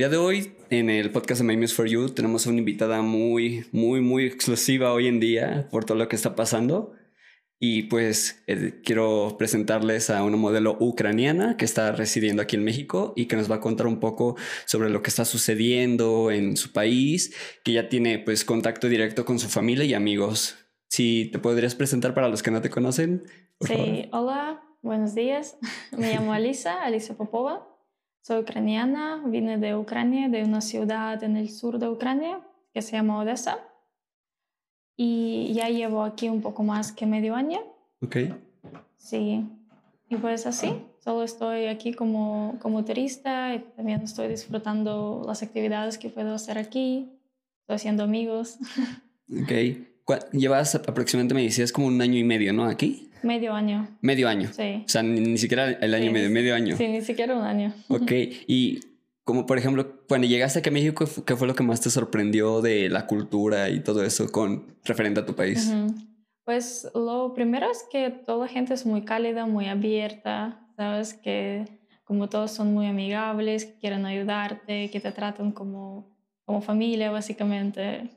día de hoy, en el podcast de My News for You, tenemos una invitada muy, muy, muy exclusiva hoy en día por todo lo que está pasando. Y pues eh, quiero presentarles a una modelo ucraniana que está residiendo aquí en México y que nos va a contar un poco sobre lo que está sucediendo en su país, que ya tiene pues contacto directo con su familia y amigos. Si te podrías presentar para los que no te conocen. sí, hola, buenos días. Me llamo Alisa, Alisa Popova. Soy ucraniana, vine de Ucrania, de una ciudad en el sur de Ucrania que se llama Odessa y ya llevo aquí un poco más que medio año. Ok. Sí, y pues así, solo estoy aquí como, como turista y también estoy disfrutando las actividades que puedo hacer aquí, estoy haciendo amigos. Ok. Llevas aproximadamente, me decías, como un año y medio, ¿no? Aquí. Medio año. Medio año. Sí. O sea, ni, siquiera el año y medio, medio año. Sí, ni siquiera un año. Ok. Y como por ejemplo, cuando llegaste aquí a México, ¿qué fue lo que más te sorprendió de la cultura y todo eso con referente a tu país? Pues lo primero es que toda la gente es muy cálida, muy abierta, sabes que como todos son muy amigables, que quieren ayudarte, que te tratan como, como familia básicamente.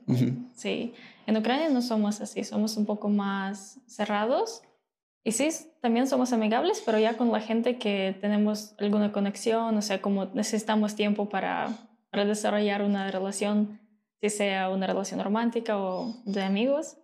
Sí, en Ucrania no somos así, somos un poco más cerrados y sí, también somos amigables, pero ya con la gente que tenemos alguna conexión, o sea, como necesitamos tiempo para, para desarrollar una relación, si sea una relación romántica o de amigos.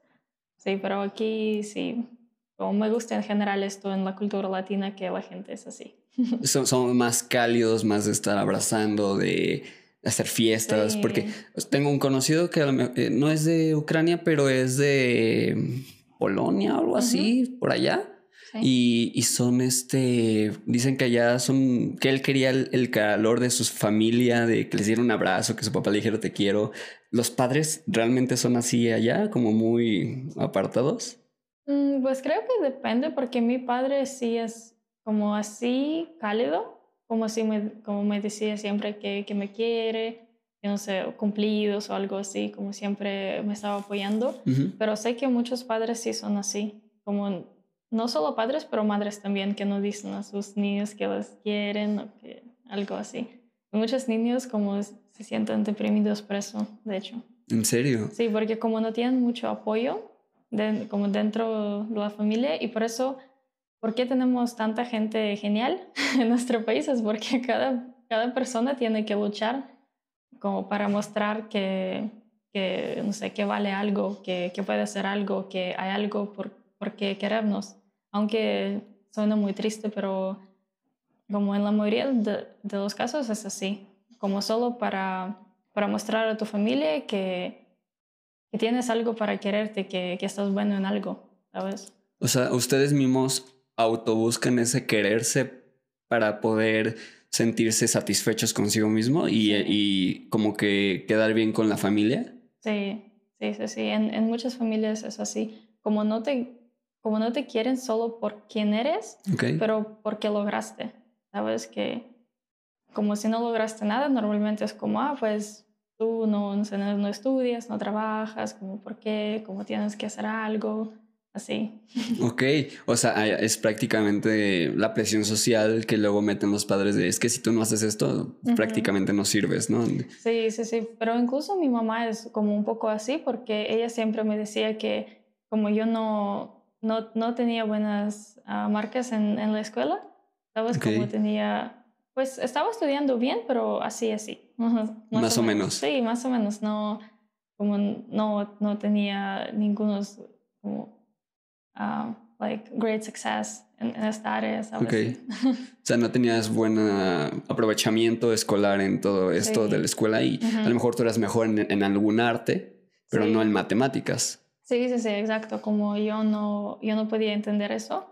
Sí, pero aquí sí, como me gusta en general esto en la cultura latina, que la gente es así. Son, son más cálidos, más de estar abrazando, de hacer fiestas, porque tengo un conocido que eh, no es de Ucrania, pero es de Polonia o algo así, por allá. Y, y, son este, dicen que allá son, que él quería el, calor de su familia, de que les diera un abrazo, que su papá le dijera te quiero. ¿Los padres realmente son así allá, como muy apartados? Mm, pues creo que depende, porque mi padre sí es como así cálido, como, así me, como me decía siempre que, que me quiere, no sé, cumplidos o algo así, como siempre me estaba apoyando. Pero sé que muchos padres sí son así, como no solo padres, pero madres también que no dicen a sus niños que los quieren o que algo así. muchos niños como se sienten deprimidos por eso, de hecho. ¿En serio? Sí, porque como no tienen mucho apoyo como dentro de la familia y por eso, ¿por qué tenemos tanta gente genial en nuestro país? Es porque cada, cada persona tiene que luchar como para mostrar que, que no sé, que vale algo, que, que puede ser algo, que hay algo por, por qué querernos aunque suena muy triste, pero como en la mayoría de, los casos es así, como solo para, para mostrar a tu familia que, que tienes algo para quererte, que, que, estás bueno en algo, ¿sabes? O sea, ustedes mismos autobuscan ese quererse para poder sentirse satisfechos consigo mismo y, y como que quedar bien con la familia. Sí, sí, sí, sí. En, en muchas familias es así. Como no te como no te quieren solo por quién eres, pero porque lograste. Sabes que como si no lograste nada, normalmente es como, ah, pues tú no, no, no estudias, no trabajas, como por qué, como tienes que hacer algo, así. Ok, o sea, es prácticamente la presión social que luego meten los padres de, es que si tú no haces esto, prácticamente no sirves, ¿no? Sí, sí, sí, pero incluso mi mamá es como un poco así porque ella siempre me decía que como yo no, no, no tenía buenas ah, marcas en, en, la escuela. ¿Sabes? Como tenía, pues estaba estudiando bien, pero así, así. Más, o, menos. Sí, más o menos. No, como no, no tenía ningunos como, uh, like, great success en, esta área, ¿sabes? o sea, no tenías buen aprovechamiento escolar en todo esto de la escuela y a lo mejor tú eras mejor en, en algún arte, pero no en matemáticas. Sí, sí, sí, exacto. Como yo no, yo no podía entender eso.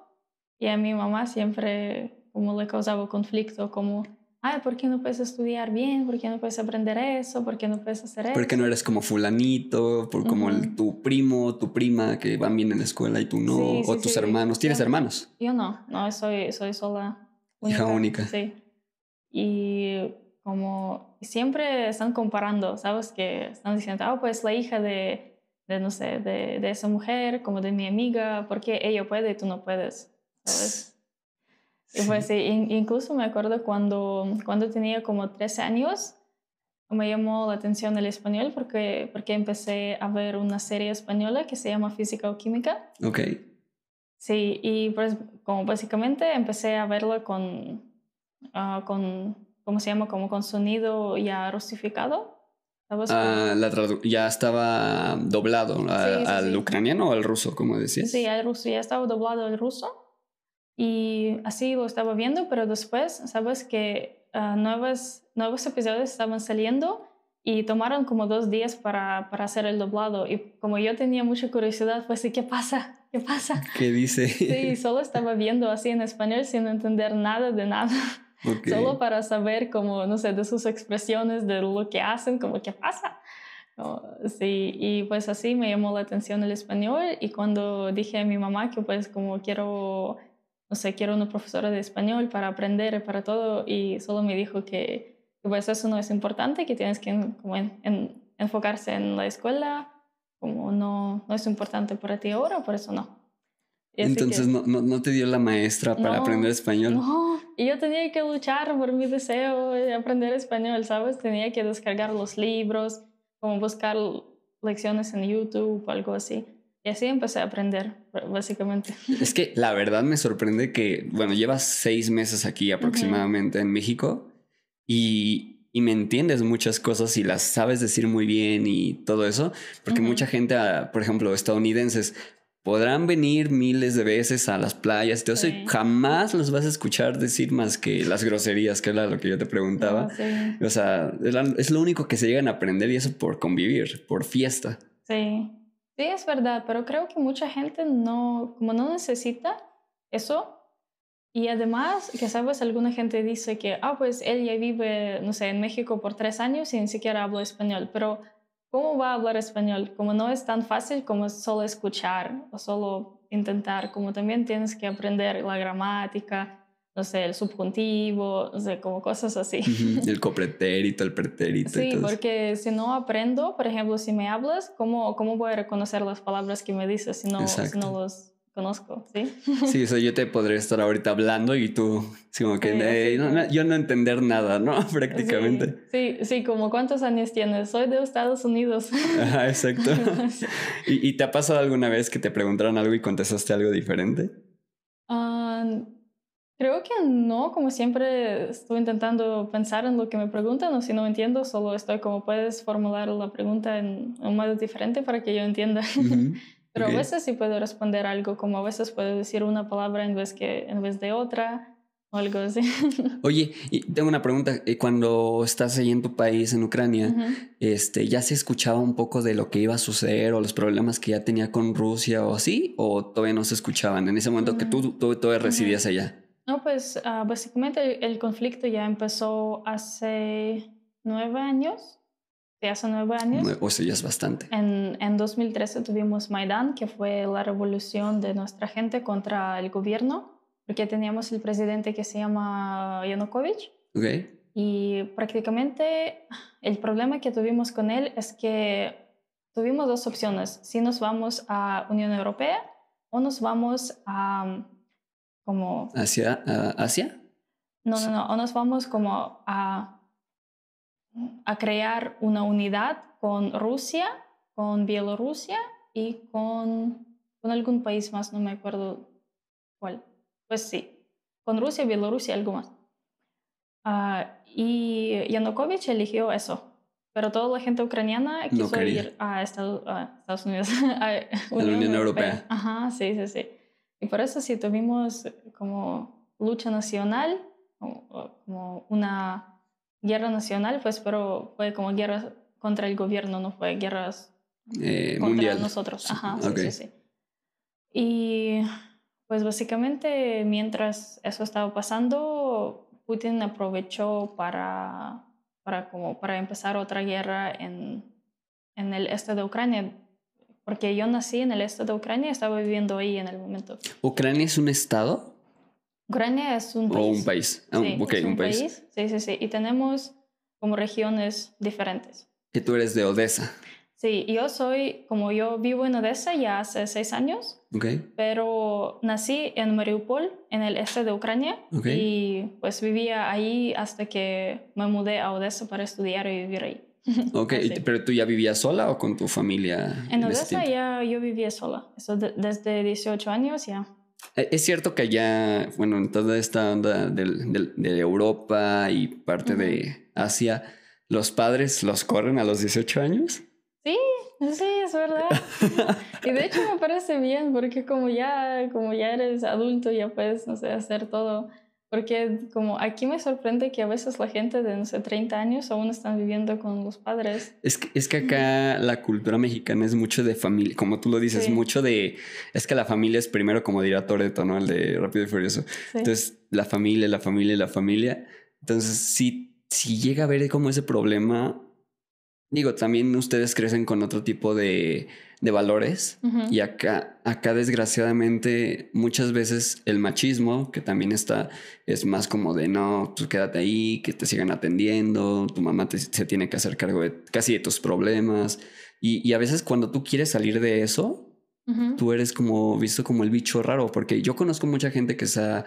Y a mi mamá siempre como le causaba conflicto, como, ay, ¿por qué no puedes estudiar bien? ¿Por qué no puedes aprender eso? ¿Por qué no puedes hacer eso? ¿Por qué no eres como fulanito? Por como tu primo, tu prima que van bien en la escuela y tú no, o tus hermanos. ¿Tienes hermanos? Yo no, no, soy, soy sola. Hija única. Sí. Y como siempre están comparando, ¿sabes? Que están diciendo, ah, pues la hija de de, no sé, de, de, esa mujer, como de mi amiga, porque ella puede y tú no puedes, ¿sabes? Y pues incluso me acuerdo cuando, cuando tenía como 13 años, me llamó la atención el español porque, porque empecé a ver una serie española que se llama Física o Química. Ok. Sí, y pues como básicamente empecé a verlo con, ah, con ¿cómo se llama? Como con sonido ya rusificado. Ah, la ya estaba doblado al ucraniano o al ruso, como decías. Sí, al ruso, ya estaba doblado al ruso. Y así lo estaba viendo, pero después, sabes que uh, nuevos, nuevos episodios estaban saliendo y tomaron como dos días para, para hacer el doblado. Y como yo tenía mucha curiosidad, pues, ¿qué pasa? ¿Qué pasa? ¿Qué dice? Sí, solo estaba viendo así en español sin entender nada de nada. Solo para saber como, no sé, de sus expresiones, de lo que hacen, como qué pasa. sí, y pues así me llamó la atención el español y cuando dije a mi mamá que pues como quiero, no sé, quiero una profesora de español para aprender, para todo, y solo me dijo que, pues eso no es importante, que tienes que como en, enfocarse en la escuela, como no, no es importante para ti ahora, por eso no. Entonces no, no, no, te dio la maestra para aprender español. No, y yo tenía que luchar por mi deseo de aprender español, ¿sabes? Tenía que descargar los libros, como buscar lecciones en YouTube o algo así. Y así empecé a aprender, básicamente. Es que la verdad me sorprende que, bueno, llevas seis meses aquí aproximadamente en México y, y, me entiendes muchas cosas y las sabes decir muy bien y todo eso, porque mucha gente, ah, por ejemplo, estadounidenses, podrán venir miles de veces a las playas, entonces jamás los vas a escuchar decir más que las groserías, que era lo que yo te preguntaba. O sea, es lo único que se llegan a aprender y eso por convivir, por fiesta. Sí, sí, es verdad, pero creo que mucha gente no, como no necesita eso. Y además, que sabes, alguna gente dice que, ah, pues él ya vive, no sé, en México por tres años y ni siquiera habla español, pero ¿cómo va a hablar español? Como no es tan fácil como solo escuchar o solo intentar, como también tienes que aprender la gramática, no sé, el subjuntivo, no sé, como cosas así. El copretérito, el pretérito. Sí, porque si no aprendo, por ejemplo, si me hablas, ¿cómo, cómo voy a reconocer las palabras que me dices si no, si no los conozco, ¿sí? Sí, o yo te podría estar ahorita hablando y tú, como que yo no entender nada, ¿no? Prácticamente. Sí, sí, como cuántos años tienes, soy de Estados Unidos. Ajá, exacto. ¿Y, te ha pasado alguna vez que te preguntaron algo y contestaste algo diferente? Ah, creo que no, como siempre estoy intentando pensar en lo que me preguntan o si no entiendo, solo estoy como puedes formular la pregunta en un modo diferente para que yo entienda. Pero a veces sí puedo responder algo, como a veces puedo decir una palabra en vez, que, en vez de otra o algo así. Oye, y tengo una pregunta. Eh, cuando estás ahí en tu país, en Ucrania, este, ¿ya se escuchaba un poco de lo que iba a suceder o los problemas que ya tenía con Rusia o así? ¿O todavía no se escuchaban en ese momento que tú, tú todavía residías allá? No, pues ah, básicamente el conflicto ya empezó hace nueve años de hace nueve años. O sea, ya es bastante. En, en 2013 tuvimos Maidán, que fue la revolución de nuestra gente contra el gobierno, porque teníamos el presidente que se llama Yanukovych. Okay. Y prácticamente el problema que tuvimos con él es que tuvimos dos opciones. Si nos vamos a Unión Europea o nos vamos a... como... ¿Hacia Asia? No, no, no. O nos vamos como a a crear una unidad con Rusia, con Bielorrusia y con, con algún país más, no me acuerdo cuál. Pues sí, con Rusia, Bielorrusia y algo más. Ah, y Yanukovych eligió eso, pero toda la gente ucraniana quiso ir a Estados, Unidos, a la Unión, Europea. Ajá, sí, sí, sí. Y por eso sí tuvimos como lucha nacional, como una guerra nacional, pues, pero fue como guerra contra el gobierno, no fue guerras eh, contra mundial. nosotros. Ajá, sí, sí, sí. Y pues básicamente mientras eso estaba pasando, Putin aprovechó para, para, como para empezar otra guerra en, en el este de Ucrania, porque yo nací en el este de Ucrania y estaba viviendo ahí en el momento. ¿Ucrania es un estado? Ucrania es un país. O un país. Ah, sí, un, país. Sí, sí, sí. Y tenemos como regiones diferentes. Que tú eres de Odessa. Sí, yo soy, como yo vivo en Odessa ya hace seis años, Ok. pero nací en Mariupol, en el este de Ucrania, Ok. y pues vivía ahí hasta que me mudé a Odessa para estudiar y vivir ahí. Ok, Así. pero tú ya vivías sola o con tu familia? En ese Odessa ya yo vivía sola, eso de- desde 18 años ya. Eh, Es cierto que allá, bueno, en toda esta onda del- del- de Europa y parte de Asia, los padres los corren a los 18 años. Sí, sí, es verdad. y de hecho me parece bien porque como ya, como ya eres adulto ya puedes, no sé, hacer todo. Porque como aquí me sorprende que a veces la gente de, no sé, 30 años aún están viviendo con los padres. Es que, es que acá la cultura mexicana es mucho de familia, como tú lo dices, Sí. mucho de... Es que la familia es primero, como dirá Toreto, ¿no? El de Rápido y Furioso. Sí. Entonces, la familia, la familia, la familia. Entonces, si, si llega a haber como ese problema, digo, también ustedes crecen con otro tipo de, de valores. Y acá, acá desgraciadamente, muchas veces el machismo, que también está, es más como de no, tú quédate ahí, que te sigan atendiendo, tu mamá te- se tiene que hacer cargo de casi de tus problemas. Y, y a veces cuando tú quieres salir de eso, tú eres como visto como el bicho raro, porque yo conozco mucha gente que se ha,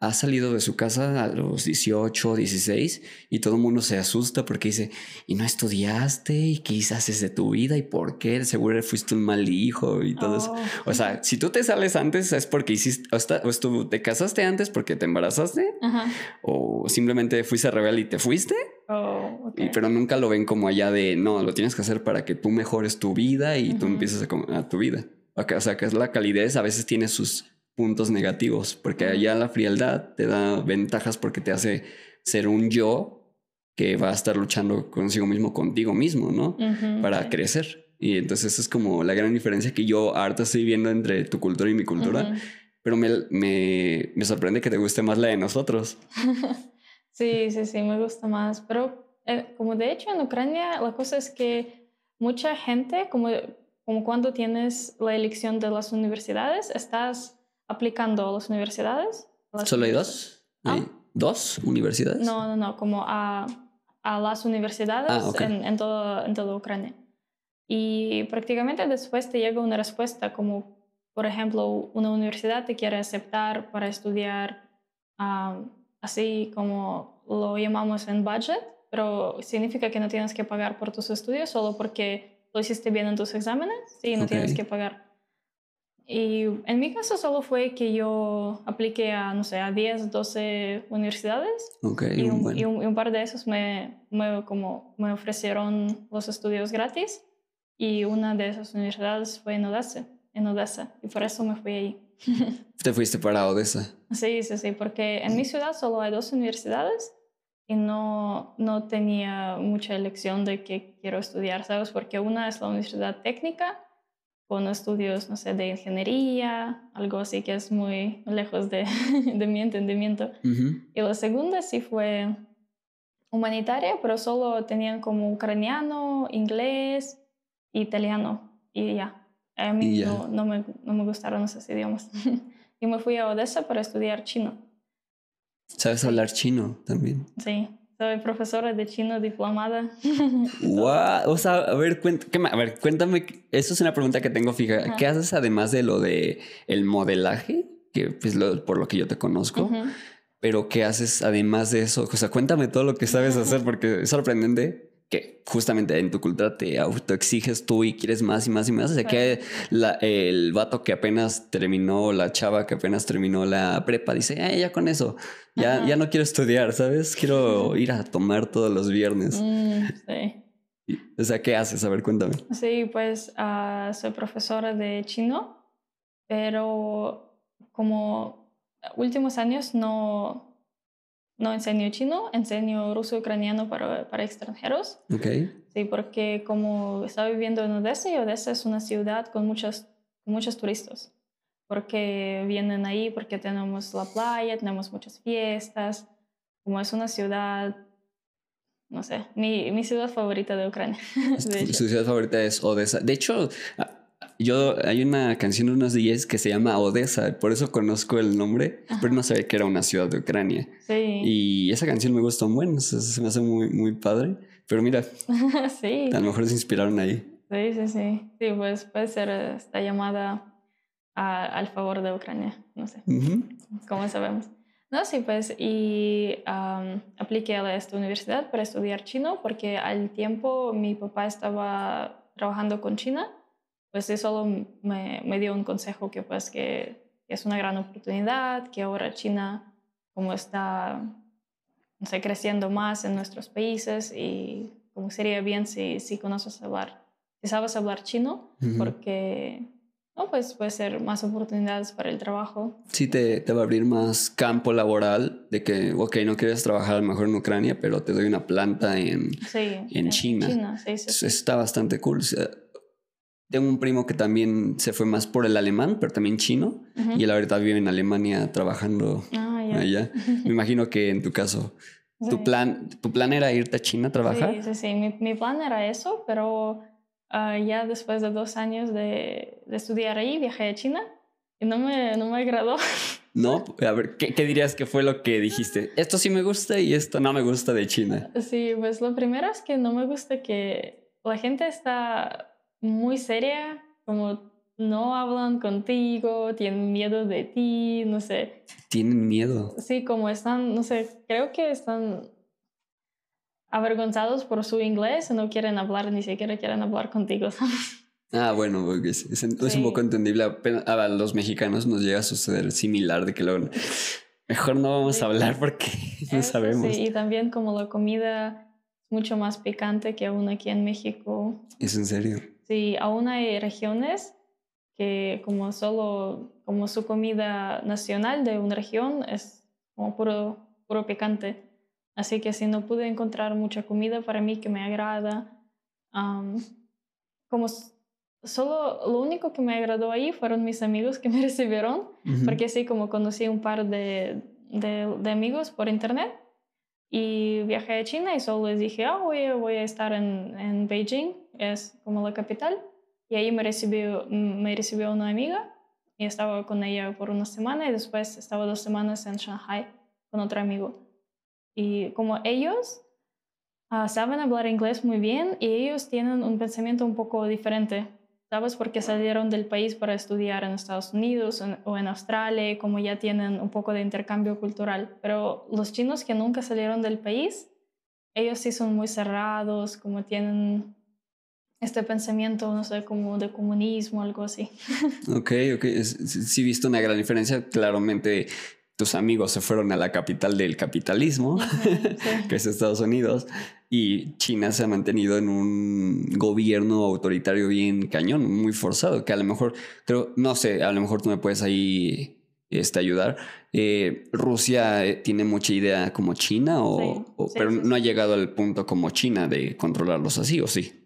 ha salido de su casa a los 18, 16 y todo el mundo se asusta porque dice, ¿y no estudiaste? ¿Y qué haces de tu vida? ¿Y por qué? Seguro fuiste un mal hijo y todo eso. Oh. O sea, si tú te sales antes es porque hiciste, o, está- o estu- te casaste antes porque te embarazaste Ajá. o simplemente fuiste rebelde y te fuiste, Oh, ok. y, pero nunca lo ven como allá de, no, lo tienes que hacer para que tú mejores tu vida y tú Ujú. empieces a, a tu vida. O sea, que es la calidez a veces tiene sus puntos negativos, porque allá la frialdad te da ventajas porque te hace ser un yo que va a estar luchando consigo mismo, contigo mismo, ¿no? Ujú, Para sí. crecer. Y entonces esa es como la gran diferencia que yo ahorita estoy viendo entre tu cultura y mi cultura, Ujú. pero me, me, me sorprende que te guste más la de nosotros. Sí, sí, sí, me gusta más. Pero eh, como de hecho en Ucrania la cosa es que mucha gente, como, como cuando tienes la elección de las universidades, estás aplicando a las universidades. a las ¿Solo hay dos? ¿Ah? ¿Hay ¿Dos universidades? No, no, no, como a, a las universidades Ah, en, en, todo, en toda Ucrania. Y prácticamente después te llega una respuesta como, por ejemplo, una universidad te quiere aceptar para estudiar ah, así como lo llamamos en budget, pero significa que no tienes que pagar por tus estudios solo porque lo hiciste bien en tus exámenes y no tienes que pagar. Y en mi caso solo fue que yo apliqué a, no sé, a 10, 12 universidades Ok, y un, bueno. y un- y un par de esos me, me, como, me ofrecieron los estudios gratis y una de esas universidades fue en Odessa, en Odessa y por eso me fui ahí. Te fuiste para Odessa. Sí, sí, sí, porque en mi ciudad solo hay dos universidades y no, no tenía mucha elección de qué quiero estudiar, ¿sabes? Porque una es la universidad técnica con estudios, no sé, de ingeniería, algo así que es muy lejos de, de mi entendimiento. Y la segunda sí fue humanitaria, pero solo tenían como ucraniano, inglés, italiano y ya. A mí. No, no, me, no me gustaron esos idiomas. y me fui a Odessa para estudiar chino. ¿Sabes hablar chino también? Sí, soy profesora de chino diplomada. Guau, O sea, a ver, cuént- ¿qué ma- a ver, cuéntame. Eso es una pregunta que tengo fija. Ajá. ¿Qué haces además de lo de el modelaje? Que pues lo- por lo que yo te conozco. Pero ¿qué haces además de eso? O sea, cuéntame todo lo que sabes hacer porque es sorprendente que justamente en tu cultura te autoexiges tú y quieres más y más y más. O sea, que la- el vato que apenas terminó, la chava que apenas terminó la prepa, dice, "Ay, ya con eso, ya, Ajá. ya no quiero estudiar, ¿sabes? Quiero ir a tomar todos los viernes. Mm, sí. O sea, ¿qué haces? A ver, cuéntame. Sí, pues ah, soy profesora de chino, pero como últimos años no, no enseño chino, enseño ruso ucraniano para, para extranjeros. Ok. Sí, porque como estaba viviendo en Odessa y Odessa es una ciudad con muchos, muchos turistas, porque vienen ahí, porque tenemos la playa, tenemos muchas fiestas, como es una ciudad, no sé, mi, mi ciudad favorita de Ucrania. de. Su ciudad favorita es Odessa. De hecho, yo hay una canción de unos DJs que se llama Odessa, por eso conozco el nombre, pero no sabía que era una ciudad de Ucrania. Sí, Y esa canción me gustó un buen, se, me hace muy, muy padre. Pero mira, sí. a lo mejor se inspiraron ahí. Sí, sí, sí. Sí, pues puede ser esta llamada al favor de Ucrania, no sé, como sabemos. No, sí, pues, y apliqué a esta universidad para estudiar chino porque al tiempo mi papá estaba trabajando con China, pues él solo me, me dio un consejo que pues que es una gran oportunidad, que ahora China como está, no sé, creciendo más en nuestros países y como sería bien si, si conoces hablar, si sabes hablar chino, porque no, pues puede ser más oportunidades para el trabajo. Sí, te, te, va a abrir más campo laboral de que, ok, no quieres trabajar a lo mejor en Ucrania, pero te doy una planta en, en, China. está bastante cool. Tengo un primo que también se fue más por el alemán, pero también chino, y él ahorita vive en Alemania trabajando ah, allá. Me imagino que en tu caso, ¿tu, plan, ¿tu plan era irte a China a trabajar? Sí, sí, sí. Mi, mi plan era eso, pero Ah, ya después de dos años de, de, estudiar ahí, viajé a China y no me, no me agradó. No, a ver, ¿qué, ¿qué, dirías que fue lo que dijiste? Esto sí me gusta y esto no me gusta de China. Sí, pues lo primero es que no me gusta que la gente está muy seria, como no hablan contigo, tienen miedo de ti, no sé. Tienen miedo. Sí, como están, no sé, creo que están avergonzados por su inglés, no quieren hablar, ni siquiera quieren hablar contigo, Ah, bueno, es, es, un poco entendible. A los mexicanos nos llega a suceder similar de que luego mejor no vamos a hablar porque no sabemos. Sí, y también como la comida es mucho más picante que aún aquí en México. ¿Es en serio? Sí, aún hay regiones que como solo, como su comida nacional de una región es como puro, puro picante. Así que si no pude encontrar mucha comida para mí que me agrada, como solo lo único que me agradó ahí fueron mis amigos que me recibieron, porque así como conocí un par de, de, amigos por internet y viajé a China y solo les dije, ah, voy, voy a estar en, en Beijing, es como la capital, y ahí me recibió, me recibió una amiga y estaba con ella por una semana y después estaba dos semanas en Shanghai con otro amigo. Y como ellos ah, saben hablar inglés muy bien y ellos tienen un pensamiento un poco diferente, ¿sabes? Porque salieron del país para estudiar en Estados Unidos o en Australia, como ya tienen un poco de intercambio cultural. Pero los chinos que nunca salieron del país, ellos sí son muy cerrados, como tienen este pensamiento, no sé, como de comunismo, algo así. Ok, ok. Sí, he visto una gran diferencia. Claramente tus amigos se fueron a la capital del capitalismo, que es Estados Unidos, y China se ha mantenido en un gobierno autoritario bien cañón, muy forzado, que a lo mejor, creo, no sé, a lo mejor tú me puedes ahí este, ayudar. Eh, Rusia eh, tiene mucha idea como China, o, pero no ha llegado al punto como China de controlarlos así, ¿o sí?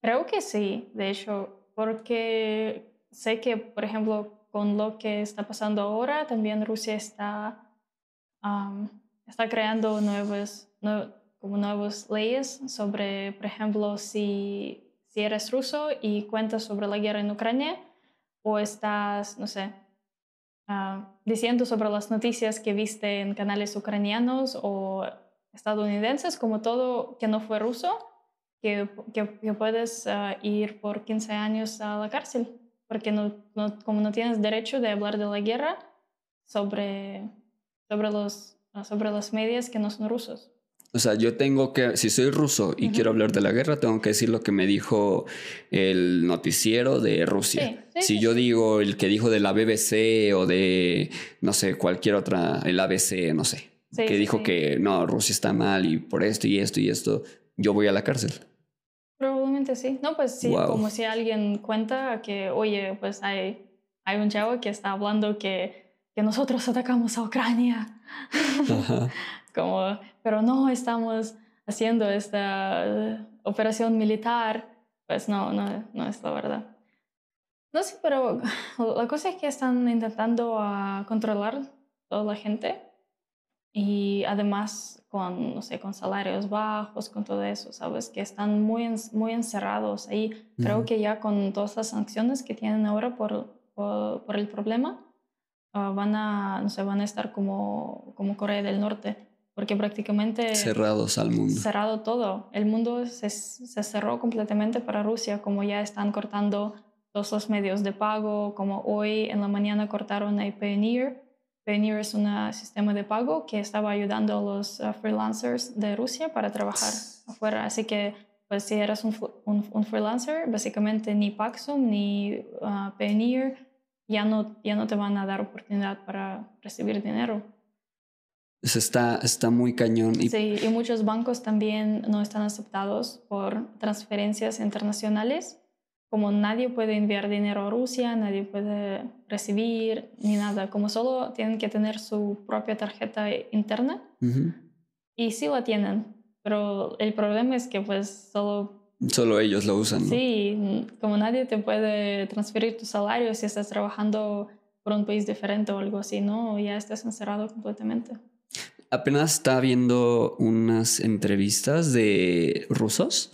Creo que sí, de hecho, porque sé que, por ejemplo, con lo que está pasando ahora, también Rusia está, está creando nuevas, como nuevas leyes sobre, por ejemplo, si, si eres ruso y cuentas sobre la guerra en Ucrania o estás, no sé, ah, diciendo sobre las noticias que viste en canales ucranianos o estadounidenses, como todo que no fue ruso, que, que, puedes ah, ir por 15 años a la cárcel porque no, no, como no tienes derecho de hablar de la guerra sobre, sobre, los, sobre los medios que no son rusos. O sea, yo tengo que, si soy ruso y quiero hablar de la guerra, tengo que decir lo que me dijo el noticiero de Rusia. si yo digo el que dijo de la BBC o de, no sé, cualquier otra, el ABC, no sé, que dijo que no, Rusia está mal y por esto y esto y esto, yo voy a la cárcel sí. No, pues sí, como si alguien cuenta que, oye, pues hay, hay un chavo que está hablando que, que nosotros atacamos a Ucrania. como, pero no estamos haciendo esta operación militar. Pues no, no, no es la verdad. No sé, pero la cosa es que están intentando uh, controlar toda la gente y además con, no sé, con salarios bajos, con todo eso, ¿sabes? Que están muy, muy encerrados ahí. Creo que ya con todas las sanciones que tienen ahora por, por, el problema, ah, van, a, no sé, van a estar como, como Corea del Norte, porque prácticamente... Cerrados al mundo. Cerrado todo. El mundo se, se cerró completamente para Rusia, como ya están cortando todos los medios de pago, como hoy en la mañana cortaron a Payoneer. Payoneer es un sistema de pago que estaba ayudando a los uh, freelancers de Rusia para trabajar afuera. Así que, pues si eres un, un, freelancer, básicamente ni Paxum ni uh, Payoneer ya no, ya no te van a dar oportunidad para recibir dinero. Está, está muy cañón. Y... Sí, y muchos bancos también no están aceptados por transferencias internacionales. Como nadie puede enviar dinero a Rusia, nadie puede recibir ni nada. Como solo tienen que tener su propia tarjeta interna. Y sí la tienen, pero el problema es que pues solo... Solo ellos lo usan. Sí, como nadie te puede transferir tu salario si estás trabajando por un país diferente o algo así, ¿no? Ya estás encerrado completamente apenas estaba viendo unas entrevistas de rusos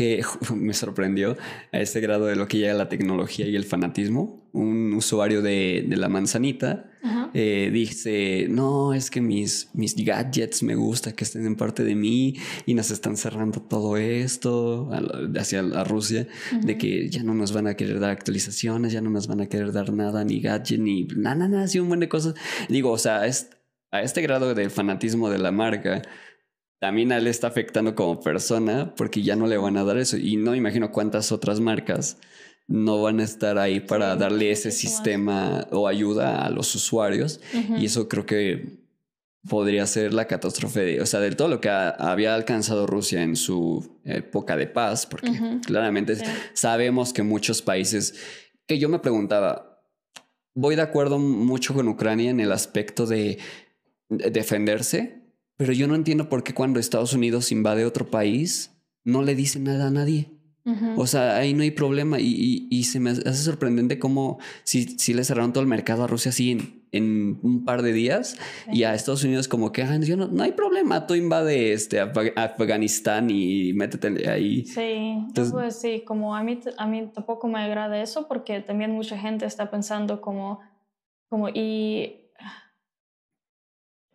que me sorprendió a este grado de lo que llega la tecnología y el fanatismo. Un usuario de, la manzanita eh, dice, no, es que mis, mis gadgets me gusta que estén en parte de mí y nos están cerrando todo esto hacia la Rusia, de que ya no nos van a querer dar actualizaciones, ya no nos van a querer dar nada, ni gadget, ni nada, nada, así un buen de cosas. Digo, o sea, es a este grado de fanatismo de la marca, también a él está afectando como persona porque ya no le van a dar eso. Y no imagino cuántas otras marcas no van a estar ahí para darle ese sistema o ayuda a los usuarios. Y eso creo que podría ser la catástrofe de, o sea, de todo lo que había alcanzado Rusia en su época de paz, porque claramente sabemos que muchos países, que yo me preguntaba, voy de acuerdo mucho con Ucrania en el aspecto de defenderse, pero yo no entiendo por qué cuando Estados Unidos invade otro país no le dice nada a nadie. O sea, ahí no hay problema y, y, se me hace sorprendente cómo si, si le cerraron todo el mercado a Rusia así en, en un par de días y a Estados Unidos como que ah, no, no hay problema, tú invade este Afganistán y métete ahí. Sí, pues sí, como a mí, a mí tampoco me agrada eso porque también mucha gente está pensando como, como y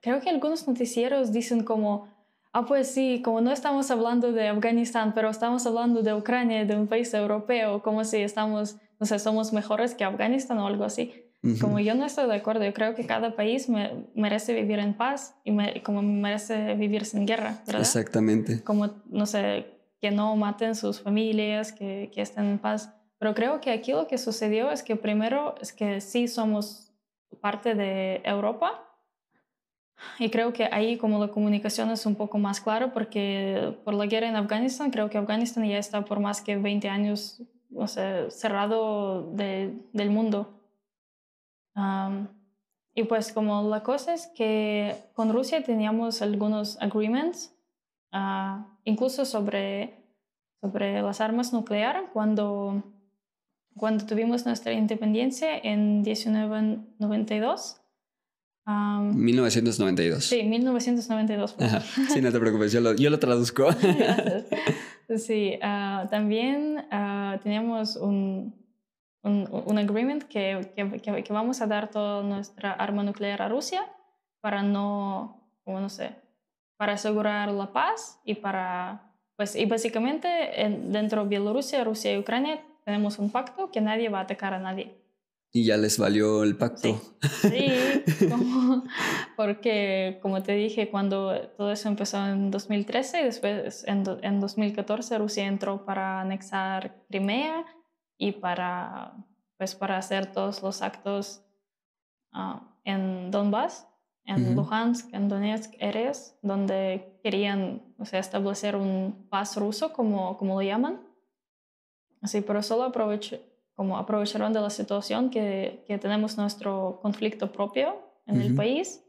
creo que algunos noticieros dicen como, ah, pues sí, como no estamos hablando de Afganistán, pero estamos hablando de Ucrania, de un país europeo, como si estamos, no sé, somos mejores que Afganistán o algo así. Como yo no estoy de acuerdo, yo creo que cada país me, merece vivir en paz y me, como merece vivir sin guerra, ¿verdad? Exactamente. Como, no sé, que no maten sus familias, que, que estén en paz. Pero creo que aquí lo que sucedió es que primero es que sí somos parte de Europa, y creo que ahí como la comunicación es un poco más clara porque por la guerra en Afganistán, creo que Afganistán ya está por más que 20 años o sea, cerrado de, del mundo. y pues como la cosa es que con Rusia teníamos algunos agreements, uh, incluso sobre, sobre las armas nucleares, cuando, cuando tuvimos nuestra independencia en 1992. 1992. Sí, 1992. Sí, no te preocupes, yo lo, yo lo traduzco. sí, uh, también uh, teníamos un, un, un agreement que, que, que, vamos a dar toda nuestra arma nuclear a Rusia para no, como no sé, para asegurar la paz y para, pues, y básicamente dentro de Bielorrusia, Rusia y Ucrania tenemos un pacto que nadie va a atacar a nadie. Y ya les valió el pacto. Sí, porque como te dije, cuando todo eso empezó en 2013 y después en, en 2014 Rusia entró para anexar Crimea y para, pues, para hacer todos los actos ah, en Donbass, en Luhansk, en Donetsk, Eres, donde querían o sea, establecer un paz ruso, como, como lo llaman. Así, pero solo aproveché como aprovecharon de la situación que, que tenemos nuestro conflicto propio en el país.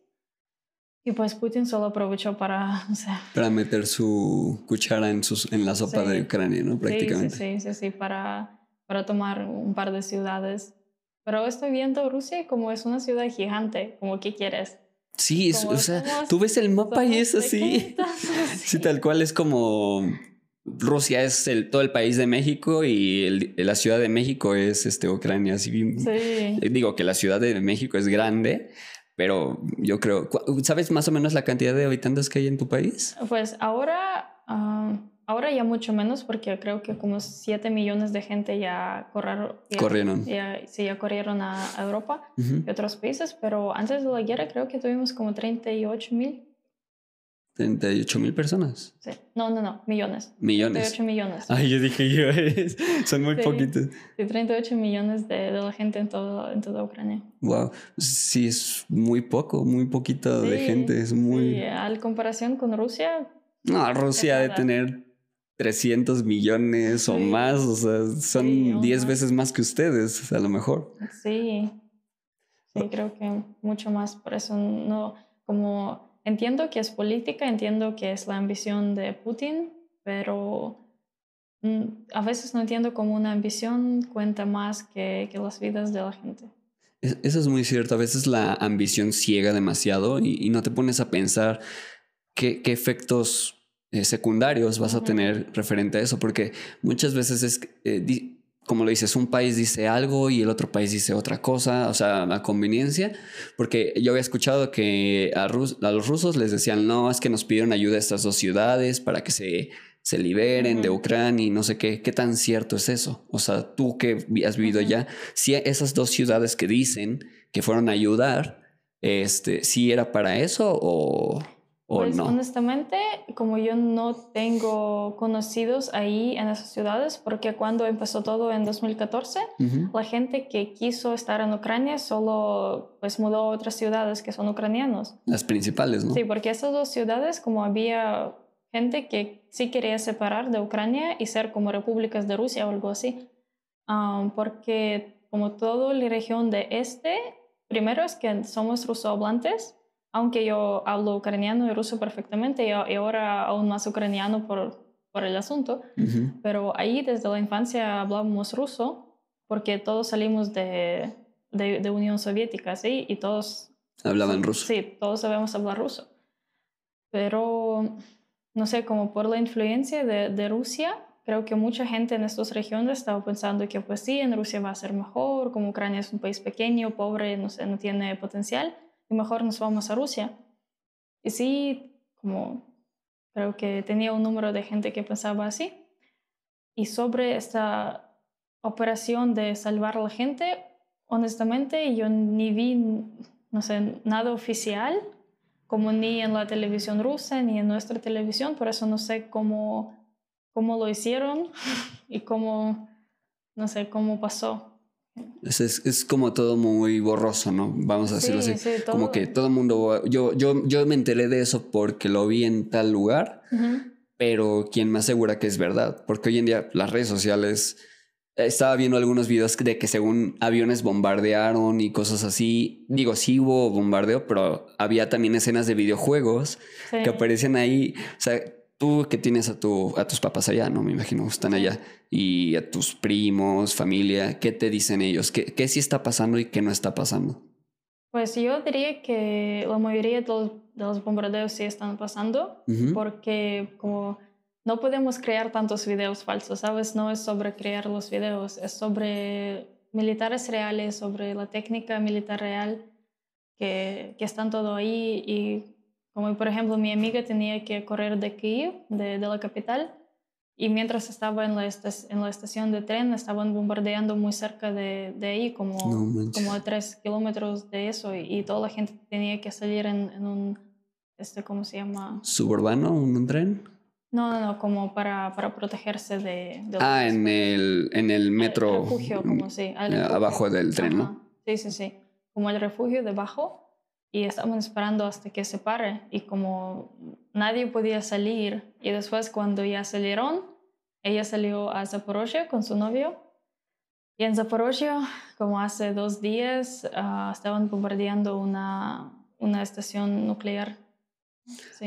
Y pues Putin solo aprovechó para... para meter su cuchara en, sus, en la sopa de Ucrania, ¿no? Prácticamente. Sí, sí, sí, sí, para, para tomar un par de ciudades. Pero estoy viendo Rusia como es una ciudad gigante, como que quieres. Sí, o sea, tú ves el mapa y es así. Sí, tal cual es como Rusia es el, todo el país de México y la Ciudad de México es este, Ucrania. Así, Digo que la Ciudad de México es grande, pero yo creo, ¿sabes más o menos la cantidad de habitantes que hay en tu país? Pues ahora, ah, ahora ya mucho menos porque creo que como 7 millones de gente ya, corraron, corrieron. Ya, sí, ya corrieron a Europa y otros países, pero antes de la guerra creo que tuvimos como 38 mil. 38 mil personas. Sí. No, no, no, millones. Millones. 38 millones. Ay, yo dije yo, son muy poquitos. Sí, 38 millones de, de, la gente en, todo, en toda Ucrania. Wow, sí, es muy poco, muy poquito de gente, es muy... Sí, al comparación con Rusia. No, Rusia de tener 300 millones o más, o sea, son 10 veces más que ustedes, a lo mejor. Sí, sí, creo que mucho más, por eso no, como Entiendo que es política, entiendo que es la ambición de Putin, pero mm, a veces no entiendo cómo una ambición cuenta más que, que las vidas de la gente. Eso es muy cierto. A veces la ambición ciega demasiado y, no te pones a pensar qué, qué efectos eh, secundarios vas a tener referente a eso, porque muchas veces es, eh, como lo dices, un país dice algo y el otro país dice otra cosa, o sea, la conveniencia, porque yo había escuchado que a, los rusos les decían, no, es que nos pidieron ayuda a estas dos ciudades para que se, se liberen de Ucrania y no sé qué, qué tan cierto es eso. O sea, tú que has vivido allá, si esas dos ciudades que dicen que fueron a ayudar, este, si era para eso o pues, honestamente, como yo no tengo conocidos ahí en esas ciudades, porque cuando empezó todo en 2014, la gente que quiso estar en Ucrania solo pues mudó a otras ciudades que son ucranianos. Las principales, ¿no? Sí, porque esas dos ciudades, como había gente que sí quería separar de Ucrania y ser como repúblicas de Rusia o algo así, um, porque como toda la región de este, primero es que somos rusohablantes, aunque yo hablo ucraniano y ruso perfectamente y, ahora aún más ucraniano por, por el asunto, pero ahí desde la infancia hablábamos ruso porque todos salimos de, de, Unión Soviética, ¿sí? Y todos... Hablaban ruso. Sí, todos sabemos hablar ruso. Pero, no sé, como por la influencia de, de Rusia, creo que mucha gente en estas regiones estaba pensando que pues sí, en Rusia va a ser mejor, como Ucrania es un país pequeño, pobre, no sé, no tiene potencial y mejor nos vamos a Rusia. Y sí, como creo que tenía un número de gente que pensaba así. Y sobre esta operación de salvar a la gente, honestamente yo ni vi, no sé, nada oficial, como ni en la televisión rusa, ni en nuestra televisión, por eso no sé cómo, cómo lo hicieron y cómo, no sé, cómo pasó. Es, es, como todo muy borroso, ¿no? Vamos a decirlo así. Como que todo el mundo. Yo, yo, yo me enteré de eso porque lo vi en tal lugar, pero quien me asegura que es verdad, porque hoy en día las redes sociales. Estaba viendo algunos videos de que según aviones bombardearon y cosas así. Digo, sí hubo bombardeo, pero había también escenas de videojuegos que aparecen ahí. O sea, tú que tienes a, tu, a tus papás allá, ¿no? Me imagino, están allá, y a tus primos, familia, ¿qué te dicen ellos? ¿Qué, qué sí está pasando y qué no está pasando? Pues yo diría que la mayoría de los, de los bombardeos sí están pasando, porque como no podemos crear tantos videos falsos, ¿sabes? No es sobre crear los videos, es sobre militares reales, sobre la técnica militar real, que, que están todo ahí y como por ejemplo, mi amiga tenía que correr de Kiev, de, de la capital, y mientras estaba en la, en la estación de tren, estaban bombardeando muy cerca de, de ahí, como, como a tres kilómetros de eso, y, toda la gente tenía que salir en, en, un, este, ¿cómo se llama? ¿Suburbano? ¿Un tren? No, no, no, como para, para protegerse de... ah, en el, en el metro. El refugio, como sí. Abajo del tren, ¿no? Sí, sí, sí. Como el refugio debajo y estaban esperando hasta que se pare y como nadie podía salir y después cuando ya salieron, ella salió a Zaporozhye con su novio y en Zaporozhye, como hace dos días, ah, estaban bombardeando una, una estación nuclear.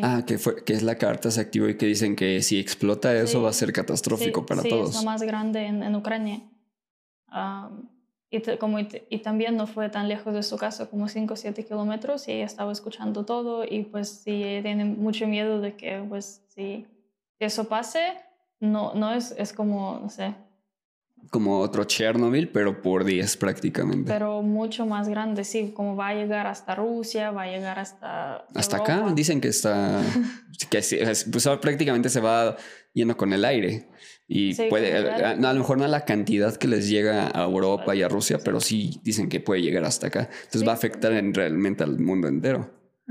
Ah, que, fue, que es la carta se activó y que dicen que si explota eso va a ser catastrófico para todos. Sí, es la más grande en, en Ucrania. Ah, y, como, y, también no fue tan lejos de su casa, como 5 o 7 kilómetros, y ella estaba escuchando todo y pues sí, tiene mucho miedo de que pues si eso pase, no, no es, es como, no sé, como otro Chernobyl, pero por 10 prácticamente. Pero mucho más grande, sí, como va a llegar hasta Rusia, va a llegar hasta... Hasta acá dicen que está, que pues prácticamente se va yendo con el aire. Y puede, a, lo mejor no a la cantidad que les llega a Europa y a Rusia, pero sí dicen que puede llegar hasta acá. Entonces va a afectar en, realmente al mundo entero.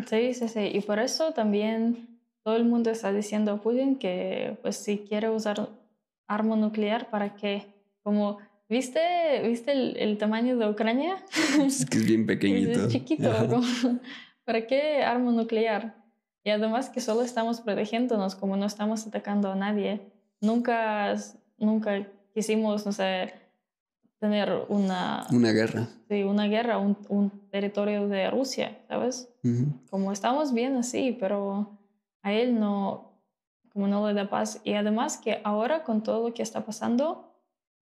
Sí, sí, sí. Y por eso también todo el mundo está diciendo a Putin que pues si quiere usar arma nuclear para que como, ¿viste, ¿viste el, tamaño de Ucrania? Es que es bien pequeñito. Es, chiquito. ¿Para qué arma nuclear? Y además que solo estamos protegiéndonos, como no estamos atacando a nadie. Nunca, nunca quisimos, no sé, tener una... Una guerra. Sí, una guerra, un, un territorio de Rusia, ¿sabes? Como estamos bien así, pero a él no, como no le da paz. Y además que ahora con todo lo que está pasando,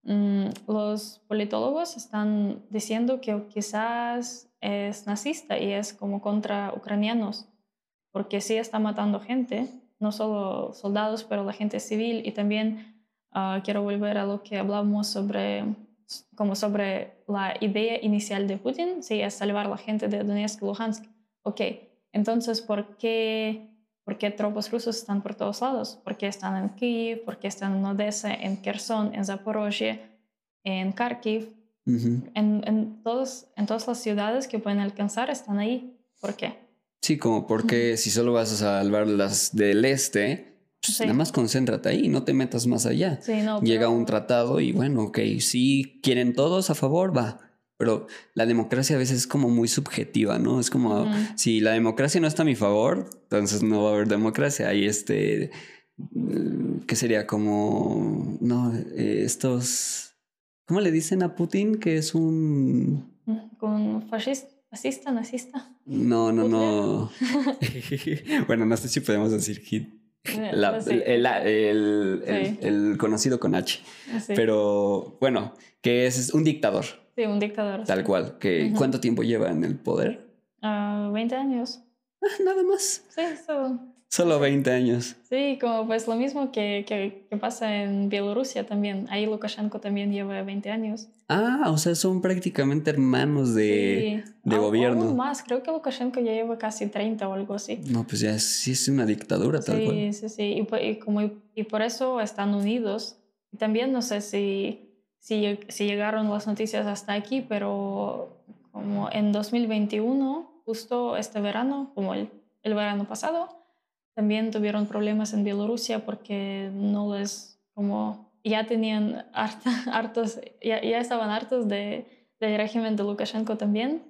los politólogos están diciendo que quizás es nazista y es como contra ucranianos, porque sí está matando gente, no solo soldados, pero la gente civil. Y también ah, quiero volver a lo que hablamos sobre, como sobre la idea inicial de Putin, sí, es salvar a la gente de Donetsk y Luhansk. Ok, entonces, ¿por qué ¿Por qué tropas rusas están por todos lados? ¿Por qué están en Kiev? ¿Por qué están en Odessa, en Kherson, en Zaporozhye, en Kharkiv? en, en, todos, en todas las ciudades que pueden alcanzar están ahí. ¿Por qué? Sí, como porque si solo vas a salvar las del este, pues nada más concéntrate ahí, no te metas más allá. Llega un tratado y bueno, ok, si quieren todos a favor, va pero la democracia a veces es como muy subjetiva, ¿no? Es como, si la democracia no está a mi favor, entonces no va a haber democracia. Hay este, ¿qué sería como, no, eh, estos, ¿cómo le dicen a Putin que es un... Con fascista, fascista, nazista. No, no, no. bueno, no sé si podemos decir hit. Eh, el, el, el, conocido con H. Pero bueno, que es un dictador. Sí, un dictador. Tal cual. Que, ¿Cuánto tiempo lleva en el poder? Uh, 20 años. Ah, nada más. Sí, solo. Solo 20 años. Sí, como pues lo mismo que, que, que, pasa en Bielorrusia también. Ahí Lukashenko también lleva 20 años. Ah, o sea, son prácticamente hermanos de, de gobierno. Aún más, creo que Lukashenko ya lleva casi 30 o algo así. No, pues ya sí es una dictadura tal cual. Sí, sí, sí. Y, y, como, y por eso están unidos. Y también no sé si si, llegaron las noticias hasta aquí, pero como en 2021, justo este verano, como el, el verano pasado, también tuvieron problemas en Bielorrusia porque no les, como ya tenían hartos, ya, ya estaban hartos de, del régimen de Lukashenko también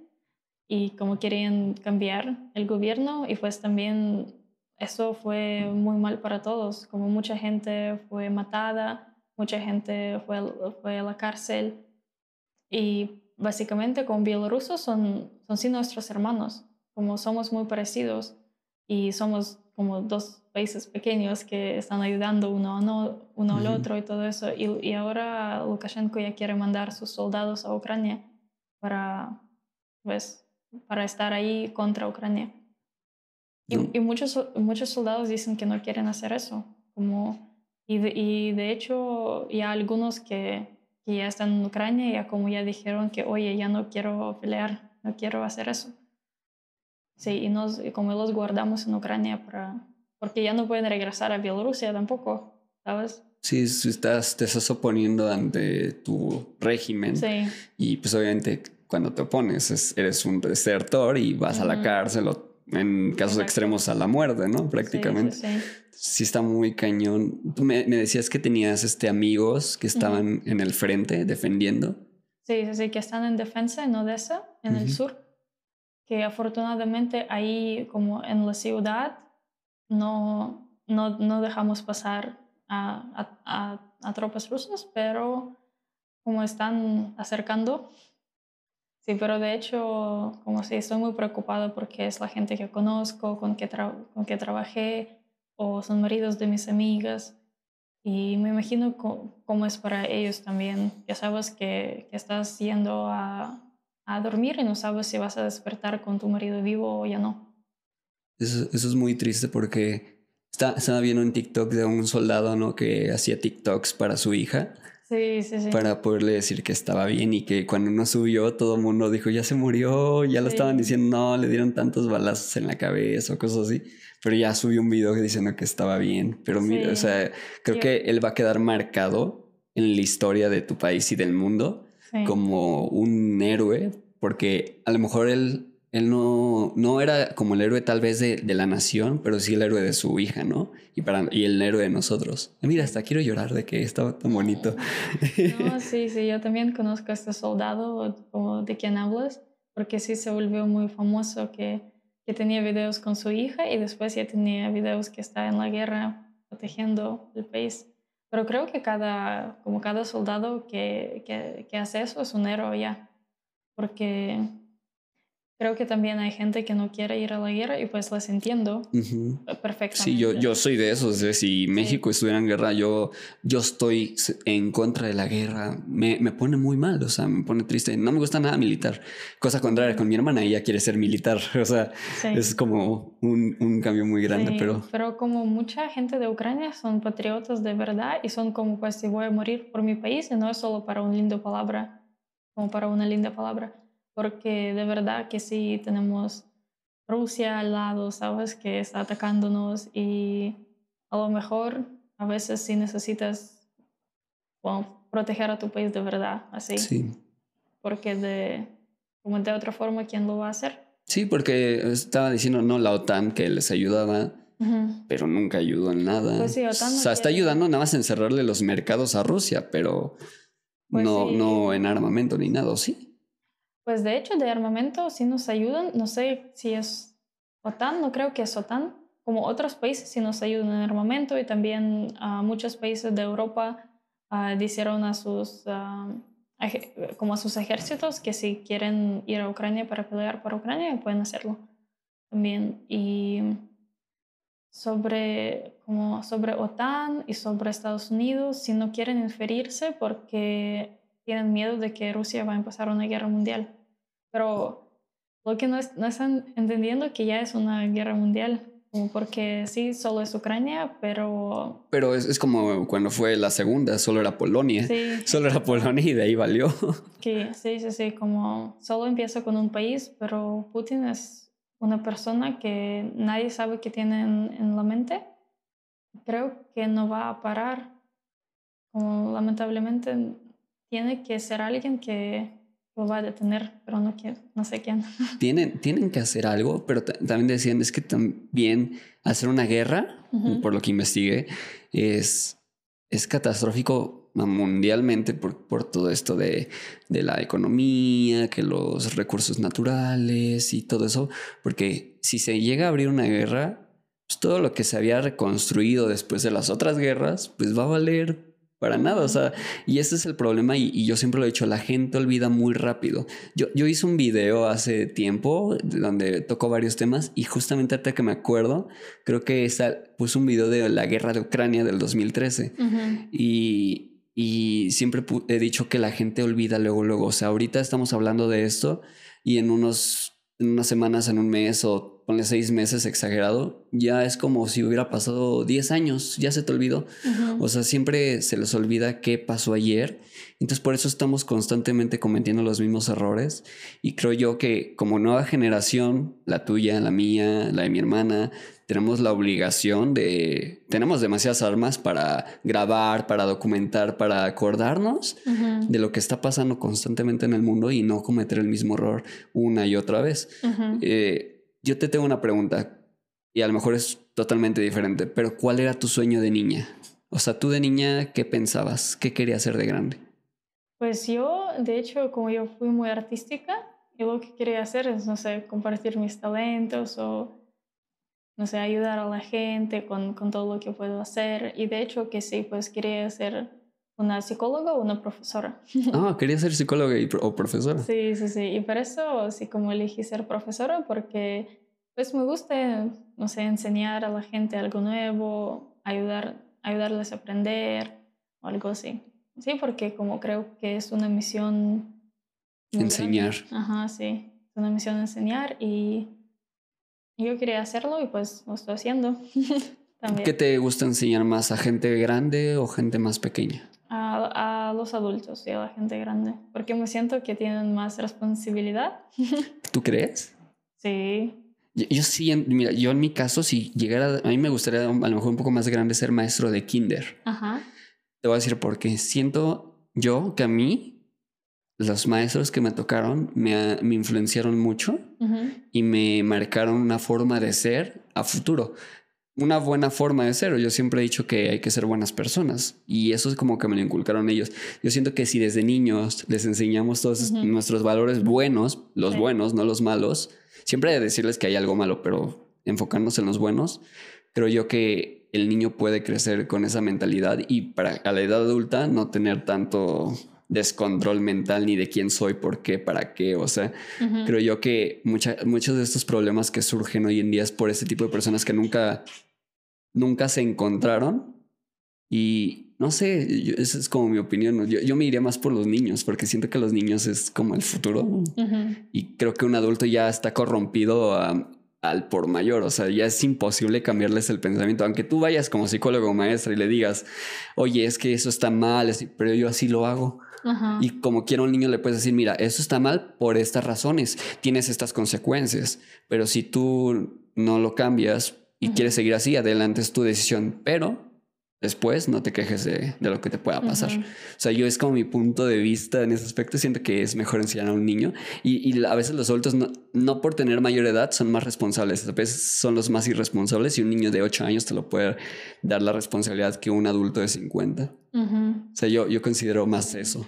y como querían cambiar el gobierno y pues también eso fue muy mal para todos, como mucha gente fue matada mucha gente fue, fue a la cárcel y básicamente con bielorrusos son, son sí nuestros hermanos, como somos muy parecidos y somos como dos países pequeños que están ayudando uno, no, uno al otro y todo eso. Y, y, ahora Lukashenko ya quiere mandar sus soldados a Ucrania para, pues, para estar ahí contra Ucrania. Y, y, muchos, muchos soldados dicen que no quieren hacer eso, como y de, y de hecho, ya algunos que, que, ya están en Ucrania, ya como ya dijeron que, oye, ya no quiero pelear, no quiero hacer eso. Sí, y nos, como los guardamos en Ucrania para, porque ya no pueden regresar a Bielorrusia tampoco, ¿sabes? Sí, estás, te estás oponiendo ante tu régimen. Sí. Y pues obviamente cuando te opones eres un desertor y vas a la cárcel o en casos extremos a la muerte, ¿no? Prácticamente. Sí, sí, sí. está muy cañón. Tú me, decías que tenías este, amigos que estaban en el frente defendiendo. Sí, sí, que están en defensa en Odessa, en el sur. Que afortunadamente ahí, como en la ciudad, no, no, no dejamos pasar a, a, a tropas rusas, pero como están acercando, Sí, pero de hecho, como si estoy muy preocupada porque es la gente que conozco, con que, con que trabajé, o son maridos de mis amigas. Y me imagino cómo es para ellos también. Ya sabes que, que estás yendo a, a, dormir y no sabes si vas a despertar con tu marido vivo o ya no. Eso, eso es muy triste porque está, estaba viendo un TikTok de un soldado ¿no? que hacía TikToks para su hija Sí, sí, sí. Para poderle decir que estaba bien y que cuando uno subió, todo el mundo dijo, ya se murió, ya lo estaban diciendo, no, le dieron tantos balazos en la cabeza o cosas así. Pero ya subió un video diciendo que estaba bien. Pero mira, o sea, creo que él va a quedar marcado en la historia de tu país y del mundo como un héroe, porque a lo mejor él él no, no era como el héroe tal vez de, la nación, pero sí el héroe de su hija, ¿no? Y, para, y el héroe de nosotros. Mira, hasta quiero llorar de que estaba tan bonito. No, sí, sí, yo también conozco a este soldado o de quien hablas, porque sí se volvió muy famoso que, que tenía videos con su hija y después ya tenía videos que está en la guerra protegiendo el país. Pero creo que cada, como cada soldado que, que, que hace eso es un héroe ya, porque Creo que también hay gente que no quiere ir a la guerra y pues las entiendo perfectamente. Sí, yo, yo soy de esos. si México estuviera en guerra, yo, yo estoy en contra de la guerra. Me, me, pone muy mal, o sea, me pone triste. No me gusta nada militar. Cosa contraria con mi hermana, ella quiere ser militar. O sea, es como un, un, cambio muy grande, pero... Pero como mucha gente de Ucrania son patriotas de verdad y son como, pues, si voy a morir por mi país, y no es solo para una linda palabra, como para una linda palabra porque de verdad que sí tenemos Rusia al lado, ¿sabes? Que está atacándonos y a lo mejor a veces sí necesitas proteger a tu país de verdad, así. Sí. Porque de, como de otra forma, ¿quién lo va a hacer? Sí, porque estaba diciendo, no, la OTAN que les ayudaba, pero nunca ayudó en nada. Pues sí, OTAN o sea, está ayudando nada más en cerrarle los mercados a Rusia, pero pues no, no en armamento ni nada, ¿sí? Pues de hecho de armamento sí nos ayudan, no sé si es OTAN, no creo que es OTAN, como otros países sí nos ayudan en armamento y también a muchos países de Europa uh, dijeron a sus, como a sus ejércitos que si quieren ir a Ucrania para pelear por Ucrania pueden hacerlo también. Y sobre, como sobre OTAN y sobre Estados Unidos, si no quieren inferirse porque tienen miedo de que Rusia va a empezar una guerra mundial. Pero lo que no, no están entendiendo que ya es una guerra mundial, porque sí, solo es Ucrania, pero... Pero es, es, como cuando fue la segunda, solo era Polonia. Sí. Solo era Polonia y de ahí valió. Sí, sí, sí, sí, como solo empieza con un país, pero Putin es una persona que nadie sabe qué tiene en, en la mente. Creo que no va a parar. Como lamentablemente tiene que ser alguien que lo va a detener, pero no, quiero, no sé quién. Tienen, tienen que hacer algo, pero también decían es que también hacer una guerra, por lo que investigué, es, es catastrófico mundialmente por, por todo esto de, de, la economía, que los recursos naturales y todo eso, porque si se llega a abrir una guerra, pues todo lo que se había reconstruido después de las otras guerras, pues va a valer para nada, o sea, y ese es el problema y, yo siempre lo he dicho, la gente olvida muy rápido. Yo, yo hice un video hace tiempo donde tocó varios temas y justamente hasta que me acuerdo, creo que esa, puse un video de la guerra de Ucrania del 2013 y, y siempre he dicho que la gente olvida luego, luego, o sea, ahorita estamos hablando de esto y en unos en unas semanas, en un mes o ponle seis meses exagerado, ya es como si hubiera pasado diez años, ya se te olvidó. O sea, siempre se les olvida qué pasó ayer. Entonces por eso estamos constantemente cometiendo los mismos errores. Y creo yo que como nueva generación, la tuya, la mía, la de mi hermana, tenemos la obligación de, tenemos demasiadas armas para grabar, para documentar, para acordarnos de lo que está pasando constantemente en el mundo y no cometer el mismo error una y otra vez. Eh, yo te tengo una pregunta y a lo mejor es totalmente diferente, pero ¿cuál era tu sueño de niña? O sea, tú de niña, ¿qué pensabas? ¿Qué querías ser de grande? Pues yo, de hecho, como yo fui muy artística, yo lo que quería hacer es, no sé, compartir mis talentos o no sé, ayudar a la gente con, con, todo lo que puedo hacer. Y de hecho que sí, pues quería ser una psicóloga o una profesora. Ah, quería ser psicóloga o profesora. Sí, sí, sí. Y por eso sí como elegí ser profesora porque pues me gusta, no sé, enseñar a la gente algo nuevo, ayudar, ayudarles a aprender o algo así. Sí, porque como creo que es una misión... Enseñar. Ajá, sí. Es una misión enseñar y yo quería hacerlo y pues lo estoy haciendo. También. ¿Qué te gusta enseñar más a gente grande o gente más pequeña? A, los adultos y a la gente grande, porque me siento que tienen más responsabilidad. ¿Tú crees? Sí. Yo, sí, mira, yo en mi caso, si llegara, a mí me gustaría a lo mejor un poco más grande ser maestro de kinder. Ajá. Te voy a decir porque siento yo que a mí los maestros que me tocaron me, me influenciaron mucho y me marcaron una forma de ser a futuro. Una buena forma de ser. Yo siempre he dicho que hay que ser buenas personas y eso es como que me lo inculcaron ellos. Yo siento que si desde niños les enseñamos todos nuestros valores buenos, los buenos, no los malos, siempre que decirles que hay algo malo, pero enfocarnos en los buenos, creo yo que el niño puede crecer con esa mentalidad y para a la edad adulta no tener tanto descontrol mental ni de quién soy, por qué, para qué. O sea, creo yo que muchos de estos problemas que surgen hoy en día es por ese tipo de personas que nunca, nunca se encontraron. Y no sé, esa es como mi opinión. Yo, yo, me iría más por los niños, porque siento que los niños es como el futuro. Y creo que un adulto ya está corrompido al por mayor, o sea, ya es imposible cambiarles el pensamiento, aunque tú vayas como psicólogo o maestra y le digas, oye, es que eso está mal, pero yo así lo hago. Y como quiera un niño le puedes decir, mira, eso está mal por estas razones, tienes estas consecuencias, pero si tú no lo cambias y quieres seguir así, adelante es tu decisión, pero después no te quejes de, lo que te pueda pasar. O sea, yo es como mi punto de vista en ese aspecto, siento que es mejor enseñar a un niño y, a veces los adultos no, no, por tener mayor edad son más responsables, a veces son los más irresponsables y un niño de 8 años te lo puede dar la responsabilidad que un adulto de 50. O sea, yo, yo considero más eso.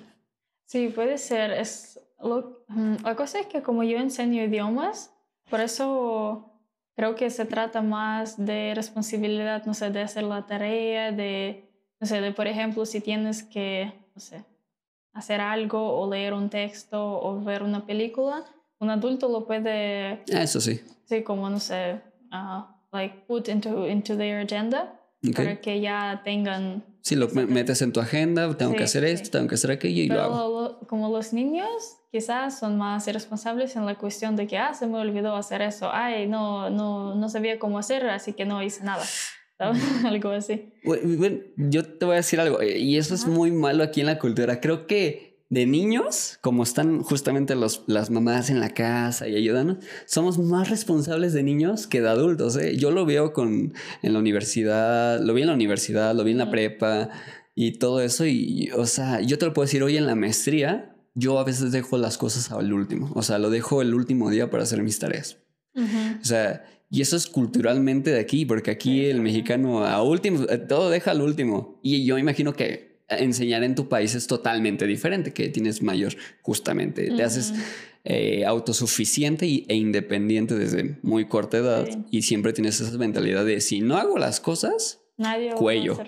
Sí, puede ser. Es lo, mm, la cosa es que como yo enseño idiomas, por eso creo que se trata más de responsabilidad, no sé, de hacer la tarea, de, no sé, de por ejemplo, si tienes que, no sé, hacer algo o leer un texto o ver una película, un adulto lo puede... Eso sí. Sí, como, no sé, uh, like put into, into their agenda para que ya tengan... Sí, lo metes en tu agenda, tengo que hacer esto, tengo que hacer aquello y lo hago. como los niños quizás son más irresponsables en la cuestión de que, ah, se me olvidó hacer eso, ay, no, no, no sabía cómo hacer, así que no hice nada. algo así. Bueno, yo te voy a decir algo, eh, y eso es muy malo aquí en la cultura. Creo que de niños, como están justamente los, las mamás en la casa y ayudando, somos más responsables de niños que de adultos. ¿eh? Yo lo veo con, en la universidad, lo vi en la universidad, lo vi en la prepa y todo eso. Y, o sea, yo te lo puedo decir hoy en la maestría, yo a veces dejo las cosas al último. O sea, lo dejo el último día para hacer mis tareas. O sea, y eso es culturalmente de aquí, porque aquí el mexicano a último, eh, todo deja al último. Y yo imagino que enseñar en tu país es totalmente diferente, que tienes mayor, justamente, te haces eh, autosuficiente e independiente desde muy corta edad y siempre tienes esa mentalidad de si no hago las cosas, Nadie cuello.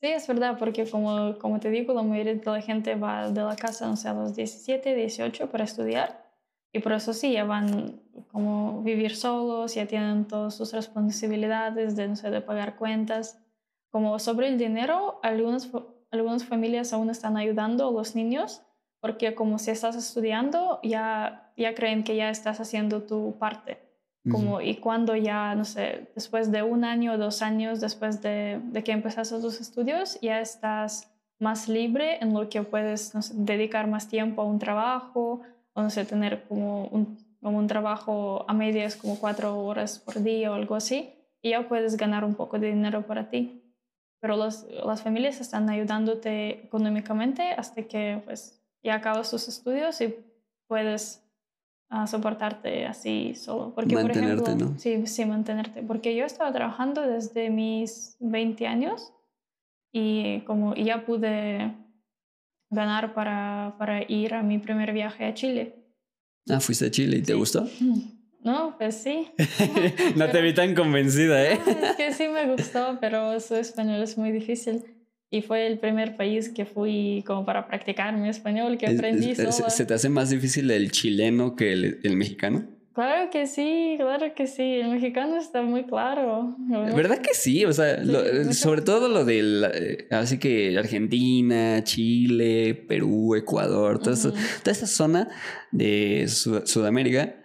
Sí, es verdad, porque como, como te digo, la mayoría de la gente va de la casa, no sé, a los 17, 18 para estudiar. Y por eso sí, ya van como vivir solos, ya tienen todas sus responsabilidades de, no sé, de pagar cuentas. Como sobre el dinero, algunas, algunas familias aún están ayudando a los niños porque como si estás estudiando, ya, ya creen que ya estás haciendo tu parte. Como, Y cuando ya, no sé, después de un año o dos años después de, de, que empezaste tus estudios, ya estás más libre en lo que puedes dedicar más tiempo a un trabajo, o no sé, tener como un, como un trabajo a medias, como cuatro horas por día o algo así, y ya puedes ganar un poco de dinero para ti. Pero los, las familias están ayudándote económicamente hasta que pues ya acabas tus estudios y puedes uh, soportarte así solo. Porque, mantenerte, por ejemplo, ¿no? Sí, sí, mantenerte. Porque yo estaba trabajando desde mis 20 años y como ya pude ganar para, para ir a mi primer viaje a Chile. Ah, fuiste a Chile y te gustó. No, pues sí. no te vi tan convencida, ¿eh? es que sí me gustó, pero su español es muy difícil. Y fue el primer país que fui como para practicar mi español, que aprendí ¿Se, ¿Se te hace más difícil el chileno que el, el, mexicano? Claro que sí, claro que sí. El mexicano está muy claro. ¿Verdad que sí? O sea, sobre todo lo de eh, así que Argentina, Chile, Perú, Ecuador, toda, toda esa zona de Sudamérica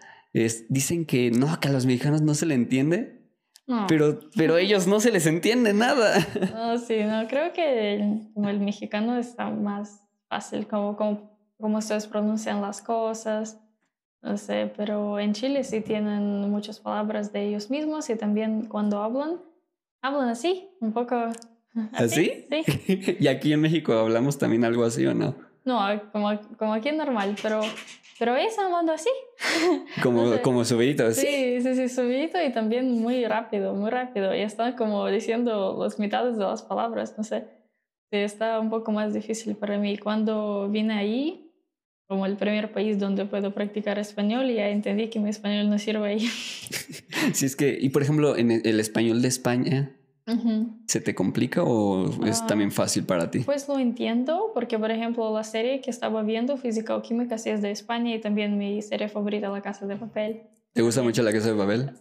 dicen que no, que a los mexicanos no se le entiende, Pero, pero ellos no se les entiende nada. No, sí, no, creo que el, como el mexicano está más fácil, como, como, como ustedes pronuncian las cosas, no sé, pero en Chile sí tienen muchas palabras de ellos mismos y también cuando hablan, hablan así, un poco. ¿Así? Sí. ¿Y aquí en México hablamos también algo así o no? No, como, como aquí normal, pero, pero ellos hablando así. Como, No sé. como subidito, así. Sí, sí, sí, subidito y también muy rápido, muy rápido. Y están como diciendo las mitades de las palabras, no sé. Sí, está un poco más difícil para mí. Cuando vine ahí, como el primer país donde puedo practicar español, ya entendí que mi español no sirve ahí. Si es que, y por ejemplo, en el español de España, ¿se te complica o es Ah. también fácil para ti? Pues lo entiendo, porque por ejemplo la serie que estaba viendo, Física o Química, sí es de España y también mi serie favorita, La Casa de Papel. ¿Te gusta mucho la casa de Babel?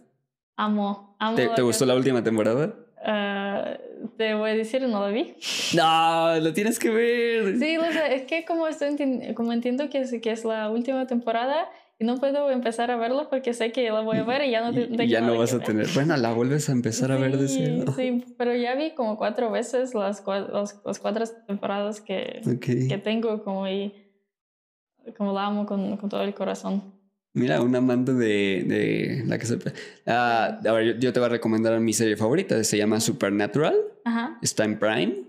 Amo, amo. ¿Te, La te gustó la última temporada? Ah, te voy a decir, no la vi. No, lo tienes que ver. Sí, o sea, es que como, estoy como entiendo que es, que es la última temporada no puedo empezar a verla porque sé que la voy a ver y ya no te- Y- ya no vas que a ver. tener. Bueno, la vuelves a empezar a ver de Sí, cero. Sí, pero ya vi como cuatro veces las, las, las cuatro temporadas que, Ok. que tengo como y como la amo con, con todo el corazón. Mira, un amante de, de la casa de Ah, a ver, yo, yo te voy a recomendar mi serie favorita. Se llama Supernatural. Ajá. Está en Prime.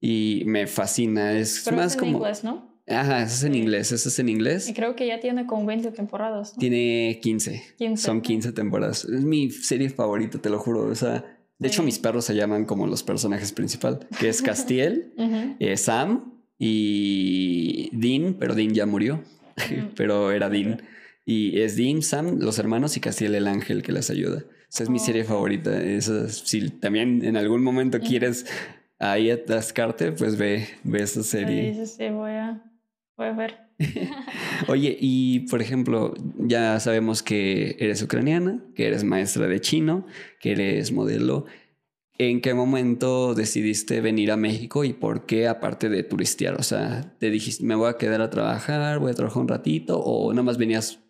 Y me fascina. Es Pero más es en como. inglés, ¿no? Ajá, eso es en inglés. Eso es en inglés. Y creo que ya tiene como 20 temporadas. ¿no? Tiene 15. 15. Son 15 temporadas. Es mi serie favorita, te lo juro. O sea, de hecho, Sí. mis perros se llaman como los personajes principales, que es Castiel, eh, Sam y Dean, pero Dean ya murió, pero era Dean. Y es Dean, Sam, los hermanos y Castiel el ángel que les ayuda. Esa es mi Oh. serie favorita. Esa, si también en algún momento quieres ahí atascarte, pues ve, ve esa serie. Sí, sí, voy a, a ver. Oye, y por ejemplo, ya sabemos que eres ucraniana, que eres maestra de chino, que eres modelo. ¿En qué momento decidiste venir a México y por qué aparte de turistear? O sea, te dijiste, me voy a quedar a trabajar, voy a trabajar un ratito, o nada más venías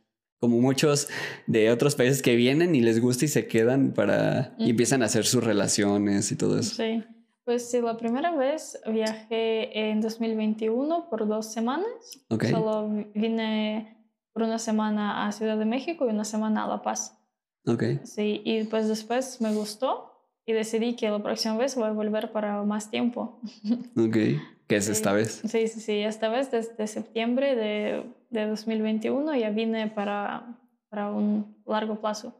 como muchos de otros países que vienen y les gusta y se quedan para y empiezan a hacer sus relaciones y todo eso. Sí, pues sí, la primera vez viajé en 2021 por dos semanas. Ok. Solo vi- vine por una semana a Ciudad de México y una semana a La Paz. Ok. Sí, y pues después me gustó y decidí que la próxima vez voy a volver para más tiempo. Ok. ¿Qué es Sí. esta vez? Sí, sí, sí, esta vez desde septiembre de, de 2021 ya vine para, para un largo plazo.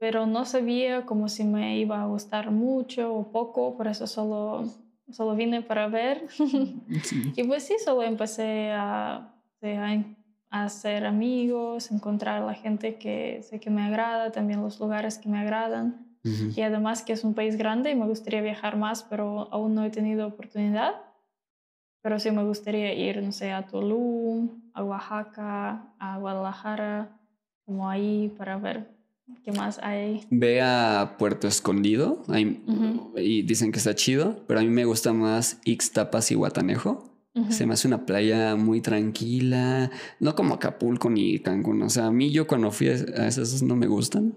Pero no sabía como si me iba a gustar mucho o poco, por eso solo, solo vine para ver. Sí. y pues sí, solo empecé a, sí, a, a hacer amigos, encontrar la gente que sé que me agrada, también los lugares que me agradan. Y además que es un país grande y me gustaría viajar más, pero aún no he tenido oportunidad. Pero sí me gustaría ir, no sé, a Tulum, a Oaxaca, a Guadalajara, como ahí para ver qué más hay. Ve a Puerto Escondido Ujú. y dicen que está chido, pero a mí me gusta más Ixtapas y Guatanejo. Se me hace una playa muy tranquila, no como Acapulco ni Cancún. O sea, a mí yo cuando fui a esas no me gustan,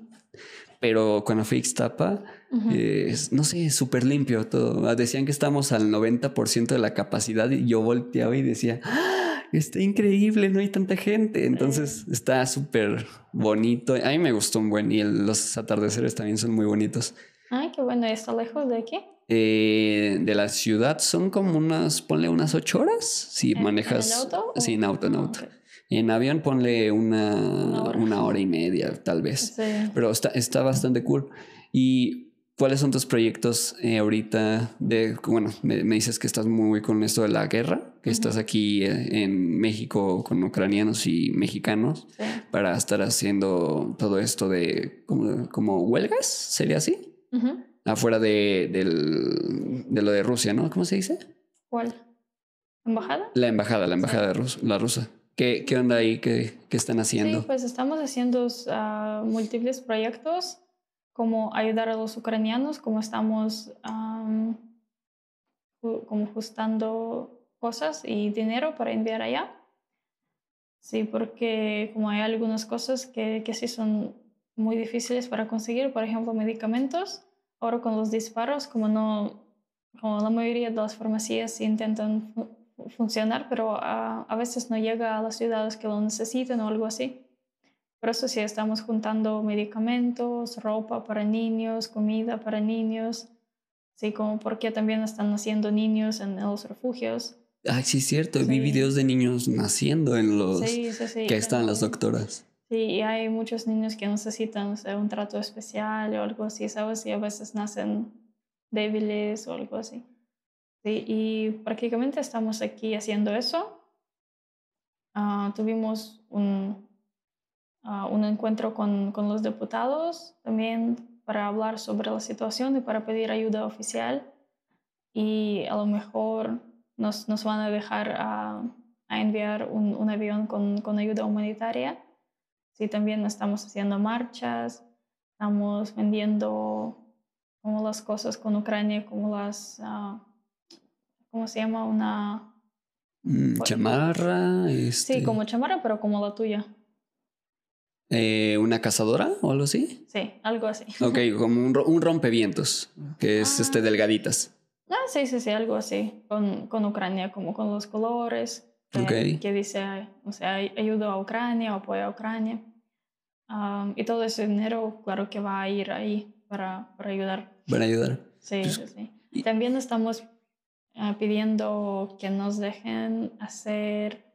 pero cuando fui a Ixtapa, eh, es- no sé, súper limpio todo. Decían que estamos al 90% de la capacidad y yo volteaba y decía, "Ah, está increíble, no hay tanta gente. Entonces está súper bonito. A mí me gustó un buen y el- los atardeceres también son muy bonitos. Ay, qué bueno, ¿y ¿está lejos de aquí? Eh, de la ciudad son como unas, ponle unas ocho horas si ¿En- en manejas. auto Sí, en auto, en auto. ok. En avión ponle una, Una una, hora. hora. y media, tal vez. Sí. Pero está, está bastante cool. ¿Y cuáles son tus proyectos eh, ahorita? De, bueno, me, me dices que estás muy con esto de la guerra, que estás aquí eh, en México con ucranianos y mexicanos sí. para estar haciendo todo esto de como, como huelgas, ¿sería así? Afuera de, del- de lo de Rusia, ¿no? ¿Cómo se dice? ¿Cuál? ¿Embajada? La embajada, la embajada de Rus- la rusa. ¿Qué, ¿Qué onda ahí? ¿Qué, qué están haciendo? Sí, pues estamos haciendo ah, múltiples proyectos como ayudar a los ucranianos, como estamos am, ju- como ajustando cosas y dinero para enviar allá. Sí, porque como hay algunas cosas que, que sí son muy difíciles para conseguir, por ejemplo, medicamentos. Ahora con los disparos, como no, como la mayoría de las farmacias intentan funcionar, pero a, a, veces no llega a las ciudades que lo necesitan o algo así. Por eso sí estamos juntando medicamentos, ropa para niños, comida para niños, así como porque también están naciendo niños en los refugios. Ay, sí, es cierto. Vi videos de niños naciendo en los que están las doctoras. Sí, y hay muchos niños que necesitan un trato especial o algo así, ¿sabes? Y a veces nacen débiles o algo así. Sí, y prácticamente estamos aquí haciendo eso. Uh, tuvimos un, uh, un encuentro con, con, los diputados también para hablar sobre la situación y para pedir ayuda oficial. Y a lo mejor nos, nos van a dejar a, a enviar un, un avión con, con, ayuda humanitaria. Sí, también estamos haciendo marchas, estamos vendiendo como las cosas con Ucrania, como las, uh, ¿cómo se llama? Una... Mm, chamarra. Sí, este como chamarra, pero como la tuya. Eh, ¿Una cazadora o algo así? Sí, algo así. Ok, como un, un rompevientos, que es este ah. delgaditas. Ah, sí, sí, sí, algo así, con, con Ucrania, como con los colores, que, que dice, o sea, ayudo a Ucrania, apoyo a Ucrania. y todo ese dinero, claro que va a ir ahí para, para ayudar. Para ayudar. Sí, pues sí, sí. Y también estamos uh, pidiendo que nos dejen hacer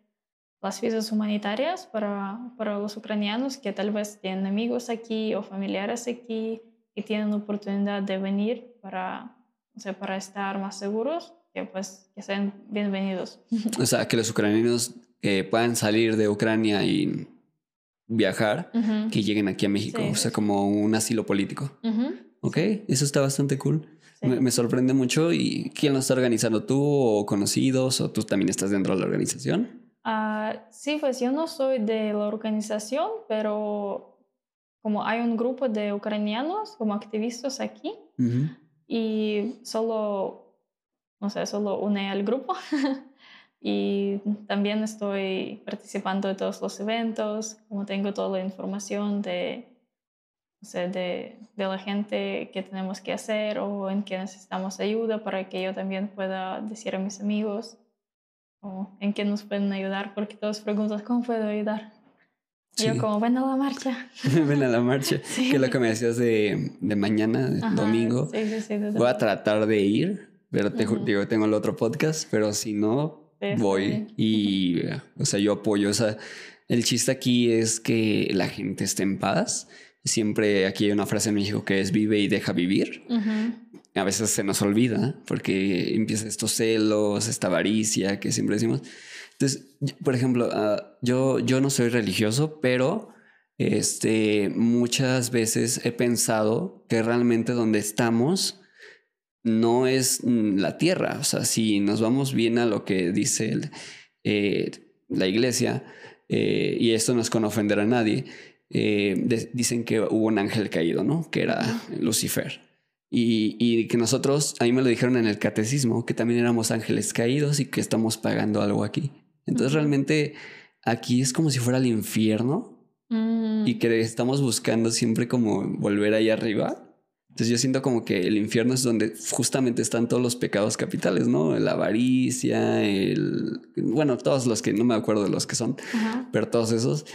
las visas humanitarias para, para los ucranianos que tal vez tienen amigos aquí o familiares aquí y tienen oportunidad de venir para o sea, para estar más seguros, que pues que sean bienvenidos. O sea, que los ucranianos eh, puedan salir de Ucrania y viajar, que lleguen aquí a México, o sea, como un asilo político. Ok, eso está bastante cool. Me, sorprende mucho. ¿Y quién lo está organizando? ¿Tú o conocidos? ¿O tú también estás dentro de la organización? Uh, sí, pues yo no soy de la organización, pero como hay un grupo de ucranianos como activistas aquí, y solo, no sé, solo une al grupo. y también estoy participando de todos los eventos, como tengo toda la información de, no sé, de, de, la gente que tenemos que hacer o en que necesitamos ayuda para que yo también pueda decir a mis amigos o en qué nos pueden ayudar, porque todos preguntan, ¿cómo puedo ayudar? Yo como, ven a la marcha. ven a la marcha. Que es lo que me decías de, de mañana, domingo. Sí, sí, Voy a tratar de ir, pero te digo, tengo el otro podcast, pero si no, voy. Y, o sea, yo apoyo. O sea, el chiste aquí es que la gente esté en paz. Siempre aquí hay una frase en México que es vive y deja vivir. A veces se nos olvida porque empieza estos celos, esta avaricia que siempre decimos. Entonces, por ejemplo, ah, yo, yo no soy religioso, pero este, muchas veces he pensado que realmente donde estamos no es la tierra. O sea, si nos vamos bien a lo que dice eh, la iglesia, eh, y esto no es con ofender a nadie, eh, dicen que hubo un ángel caído, ¿no? Que era Lucifer. Y, y, que nosotros, a mí me lo dijeron en el catecismo, que también éramos ángeles caídos y que estamos pagando algo aquí. Entonces realmente aquí es como si fuera el infierno mm. y que estamos buscando siempre como volver ahí arriba. Entonces yo siento como que el infierno es donde justamente están todos los pecados capitales, ¿no? La avaricia, el... Bueno, todos los que no me acuerdo de los que son, pero todos esos,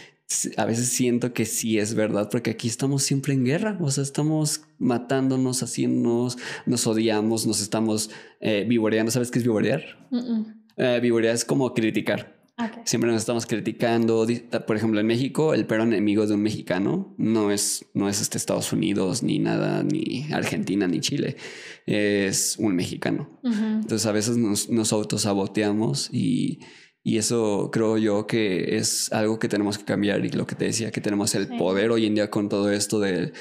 a veces siento que sí es verdad, porque aquí estamos siempre en guerra, o sea, estamos matándonos, haciéndonos, nos odiamos, nos estamos eh, vivoreando. ¿Sabes qué es vivorear? Eh, es como criticar. Siempre nos estamos criticando. Por ejemplo, en México, el peor enemigo de un mexicano no es, no es este Estados Unidos, ni nada, ni Argentina, ni Chile. Es un mexicano. Entonces, a veces nos, nos autosaboteamos y, y, eso creo yo que es algo que tenemos que cambiar. Y lo que te decía, que tenemos el poder hoy en día con todo esto de,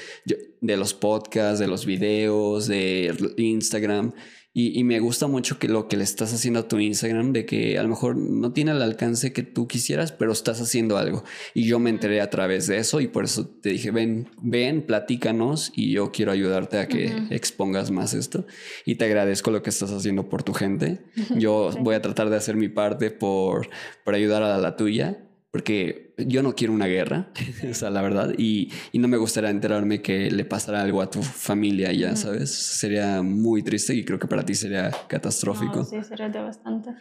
de los podcasts, de los videos, de Instagram y, me gusta mucho que lo que le estás haciendo a tu Instagram, de que a lo mejor no tiene el alcance que tú quisieras, pero estás haciendo algo. Y yo me enteré a través de eso y por eso te dije, ven, ven, platícanos y yo quiero ayudarte a que expongas más esto. Y te agradezco lo que estás haciendo por tu gente. Yo voy a tratar de hacer mi parte por, por ayudar a la tuya. Porque yo no quiero una guerra, o sea, la verdad, y, y, no me gustaría enterarme que le pasara algo a tu familia ya, ¿sabes? Sería muy triste y creo que para ti sería catastrófico. sí, sería devastante.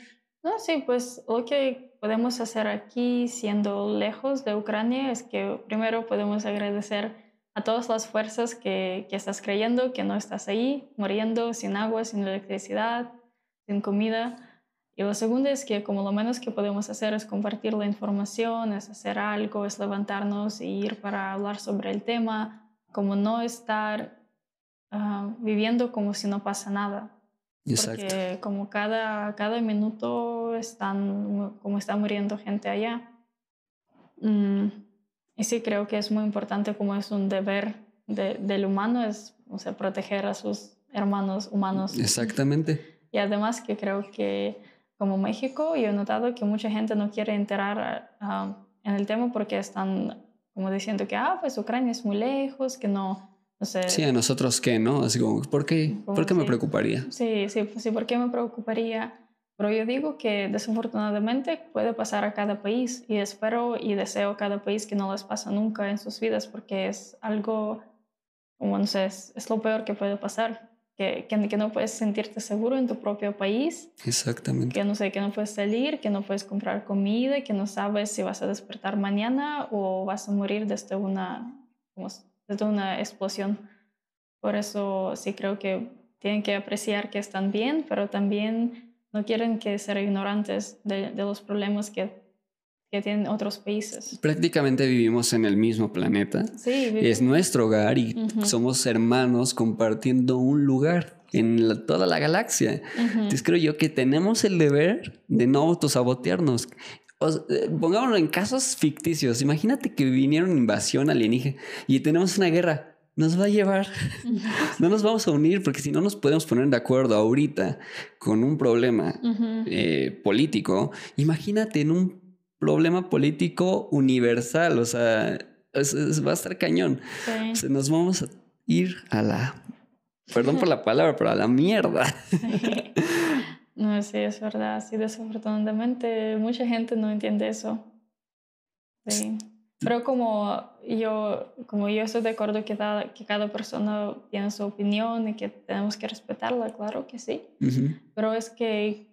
No, sí, pues lo que podemos hacer aquí siendo lejos de Ucrania es que primero podemos agradecer a todas las fuerzas que, que estás creyendo, que no estás ahí, muriendo sin agua, sin electricidad, sin comida y lo segundo es que como lo menos que podemos hacer es compartir la información, es hacer algo, es levantarnos e ir para hablar sobre el tema, como no estar ah, viviendo como si no pasa nada. Exacto. Porque como cada, cada minuto están, como está muriendo gente allá. Mm, y sí creo que es muy importante como es un deber del humano, es o sea, proteger a sus hermanos humanos. Exactamente. Y además que creo que como México, yo he notado que mucha gente no quiere entrar ah, en el tema porque están como diciendo que, ah, pues Ucrania es muy lejos, que no, no sé. Sí, a nosotros qué, ¿no? Así como, ¿por qué, ¿por qué me preocuparía? Sí, sí, pues sí, ¿por qué me preocuparía? Pero yo digo que desafortunadamente puede pasar a cada país y espero y deseo a cada país que no les pase nunca en sus vidas porque es algo, como no sé, es lo peor que puede pasar que, que, no puedes sentirte seguro en tu propio país. Exactamente. Que no sé, que no puedes salir, que no puedes comprar comida, que no sabes si vas a despertar mañana o vas a morir desde una, desde una explosión. Por eso sí creo que tienen que apreciar que están bien, pero también no quieren que ser ignorantes de, de los problemas que que tienen otros países. Prácticamente vivimos en el mismo planeta. Sí, es nuestro hogar y somos hermanos compartiendo un lugar en toda la galaxia. Entonces creo yo que tenemos el deber de no autosabotearnos. Eh, pongámoslo en casos ficticios. Imagínate que viniera una invasión alienígena y tenemos una guerra. Nos va a llevar. no nos vamos a unir porque si no nos podemos poner de acuerdo ahorita con un problema eh, político. Imagínate en un problema político universal, o sea, va a estar cañón. nos vamos a ir a la, perdón por la palabra, pero a la mierda. No, sí, es verdad. Sí, desafortunadamente mucha gente no entiende eso. Sí. Pero como yo, como yo estoy de acuerdo que, que cada persona tiene su opinión y que tenemos que respetarla, claro que sí. Pero es que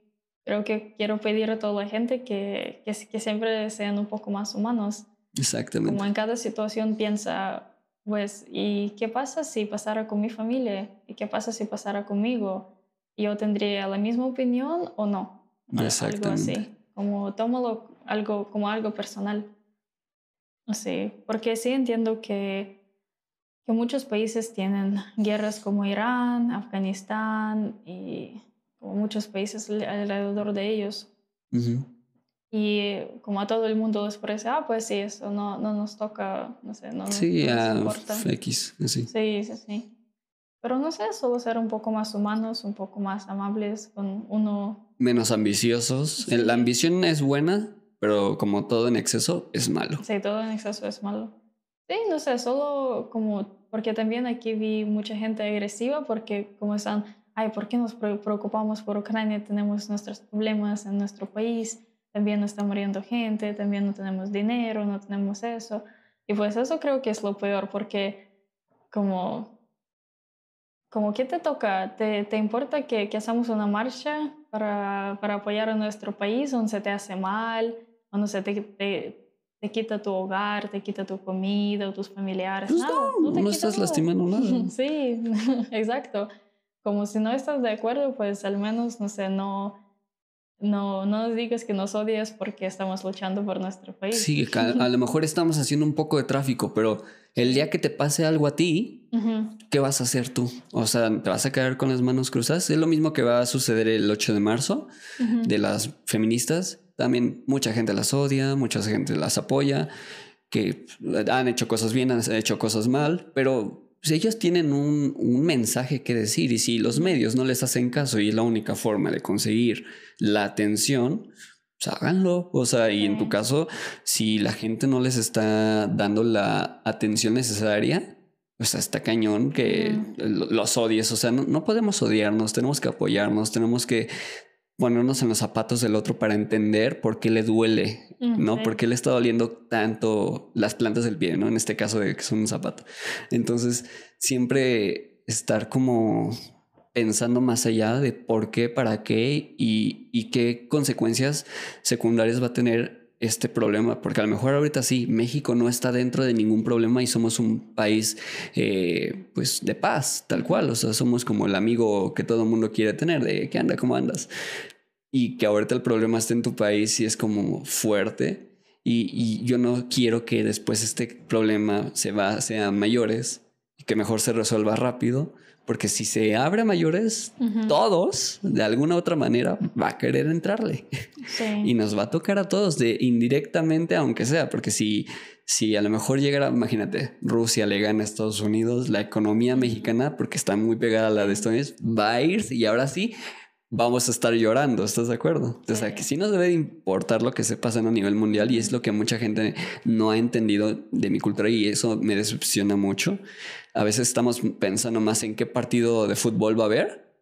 creo que quiero pedir a toda la gente que, que, que, siempre sean un poco más humanos. Exactamente. Como en cada situación piensa, pues, ¿y qué pasa si pasara con mi familia? ¿Y qué pasa si pasara conmigo? ¿Yo tendría la misma opinión o no? Exactamente. Algo así. Como tómalo algo, como algo personal. Así, porque sí entiendo que, que muchos países tienen guerras como Irán, Afganistán y como muchos países alrededor de ellos. Y como a todo el mundo les parece, ah, pues sí, eso no, no nos toca, no sé, no, sí, nos a X, Sí, sí, sí. Pero no sé, solo ser un poco más humanos, un poco más amables con uno. Menos ambiciosos. La ambición es buena, pero como todo en exceso es malo. Sí, todo en exceso es malo. Sí, no sé, solo como, porque también aquí vi mucha gente agresiva porque como están ay, ¿por qué nos preocupamos por Ucrania? Tenemos nuestros problemas en nuestro país, también está muriendo gente, también no tenemos dinero, no tenemos eso. Y pues eso creo que es lo peor, porque como, como ¿qué te toca? ¿Te, te importa que, que hagamos una marcha para, para, apoyar a nuestro país donde se te hace mal, donde se te, te, te quita tu hogar, te quita tu comida, tus familiares? Pues no, no, estás lastimando nada. sí, exacto como si no estás de acuerdo, pues al menos, no sé, no, no, no digas que nos odias porque estamos luchando por nuestro país. Sí, a, lo mejor estamos haciendo un poco de tráfico, pero el día que te pase algo a ti, ¿qué vas a hacer tú? O sea, ¿te vas a quedar con las manos cruzadas? Es lo mismo que va a suceder el 8 de marzo de las feministas. También mucha gente las odia, mucha gente las apoya, que han hecho cosas bien, han hecho cosas mal, pero pues ellos tienen un, un, mensaje que decir y si los medios no les hacen caso y es la única forma de conseguir la atención, pues háganlo. O sea, y en tu caso, si la gente no les está dando la atención necesaria, pues está cañón que los odies. O sea, no, no podemos odiarnos, tenemos que apoyarnos, tenemos que ponernos en los zapatos del otro para entender por qué le duele, ¿no? ¿Por qué le está doliendo tanto las plantas del pie, ¿no? En este caso de que son un zapato. Entonces, siempre estar como pensando más allá de por qué, para qué y, y qué consecuencias secundarias va a tener este problema, porque a lo mejor ahorita sí, México no está dentro de ningún problema y somos un país eh, pues de paz, tal cual, o sea, somos como el amigo que todo el mundo quiere tener, de qué anda, cómo andas, y que ahorita el problema esté en tu país y es como fuerte, y, y yo no quiero que después este problema se va, sea mayores y que mejor se resuelva rápido, porque si se abre a mayores, Ujú. todos, de alguna u otra manera, va a querer entrarle. Sí. Y nos va a tocar a todos, de indirectamente, aunque sea, porque si, si a lo mejor llegara, imagínate, Rusia le gana a Estados Unidos, la economía mexicana, porque está muy pegada a la de Estados Unidos, va a ir y ahora sí vamos a estar llorando, ¿estás de acuerdo? O sea, Sí. que sí nos debe de importar lo que se pasa a nivel mundial y es lo que mucha gente no ha entendido de mi cultura y eso me decepciona mucho. A veces estamos pensando más en qué partido de fútbol va a haber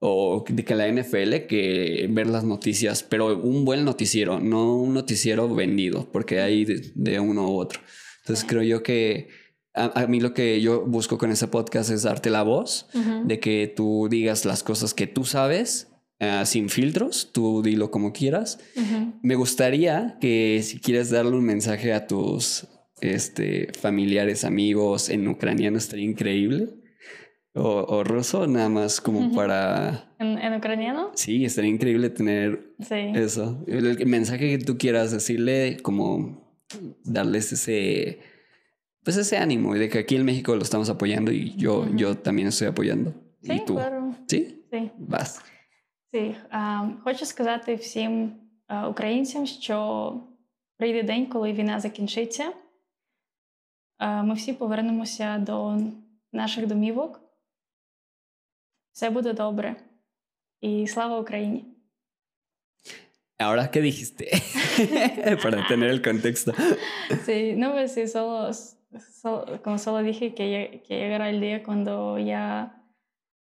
o de que la NFL que ver las noticias, pero un buen noticiero, no un noticiero vendido, porque hay de, de uno u otro. Entonces creo yo que a, a mí lo que yo busco con ese podcast es darte la voz Ujú. de que tú digas las cosas que tú sabes ah, sin filtros, tú dilo como quieras. Ujú. Me gustaría que si quieres darle un mensaje a tus este, familiares, amigos en ucraniano, estaría increíble. O, o ruso, nada más como Ujú. para... ¿En, en ucraniano? Sí, estaría increíble tener Sí. eso. El, el mensaje que tú quieras decirle, como darles ese... Pues ese ánimo y de que aquí en México lo estamos apoyando y yo, Ujú. yo también estoy apoyando. Sí, ¿Y tú? claro. ¿Sí? Sí. Vas. Sí, а, хочу сказати всім а, українцям, що прийде день, коли війна закінчиться. А, Ми всі повернемося до наших домівок. Все буде добре. І слава Україні! Ahora, ¿qué dijiste? Para tener el contexto. Sí, no, pues sí, solo, solo- como solo dije que, lle- que llegará el día cuando ya,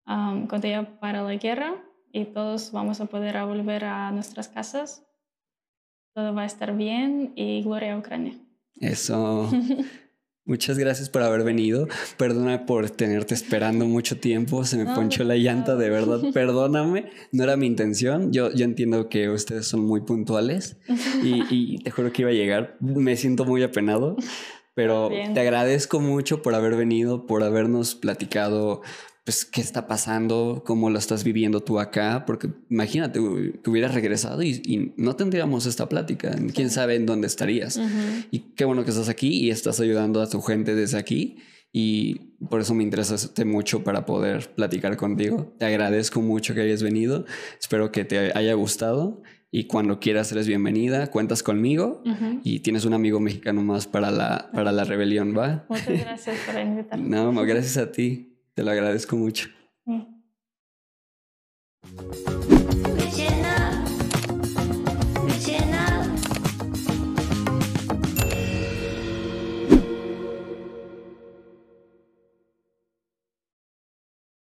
am, cuando ya para la guerra y todos vamos a poder a volver a nuestras casas. Todo va a estar bien y gloria a Ucrania. Eso. Muchas gracias por haber venido. Perdona por tenerte esperando mucho tiempo. Se me No, ponchó la llanta, de verdad. Perdóname. No era mi intención. Yo, yo entiendo que ustedes son muy puntuales y, y te juro que iba a llegar. Me siento muy apenado, pero Bien. te agradezco mucho por haber venido, por habernos platicado. Pues qué está pasando, cómo lo estás viviendo tú acá, porque imagínate que hubieras regresado y, y no tendríamos esta plática. Quién sabe en dónde estarías. Ujú. Y qué bueno que estás aquí y estás ayudando a tu gente desde aquí. Y por eso me interesaste mucho para poder platicar contigo. Te agradezco mucho que hayas venido. Espero que te haya gustado. Y cuando quieras, eres bienvenida. Cuentas conmigo. Ujú. Y tienes un amigo mexicano más para la, para la rebelión, ¿va? Muchas gracias por invitarme. No, gracias a ti. Te lo agradezco mucho. Mm.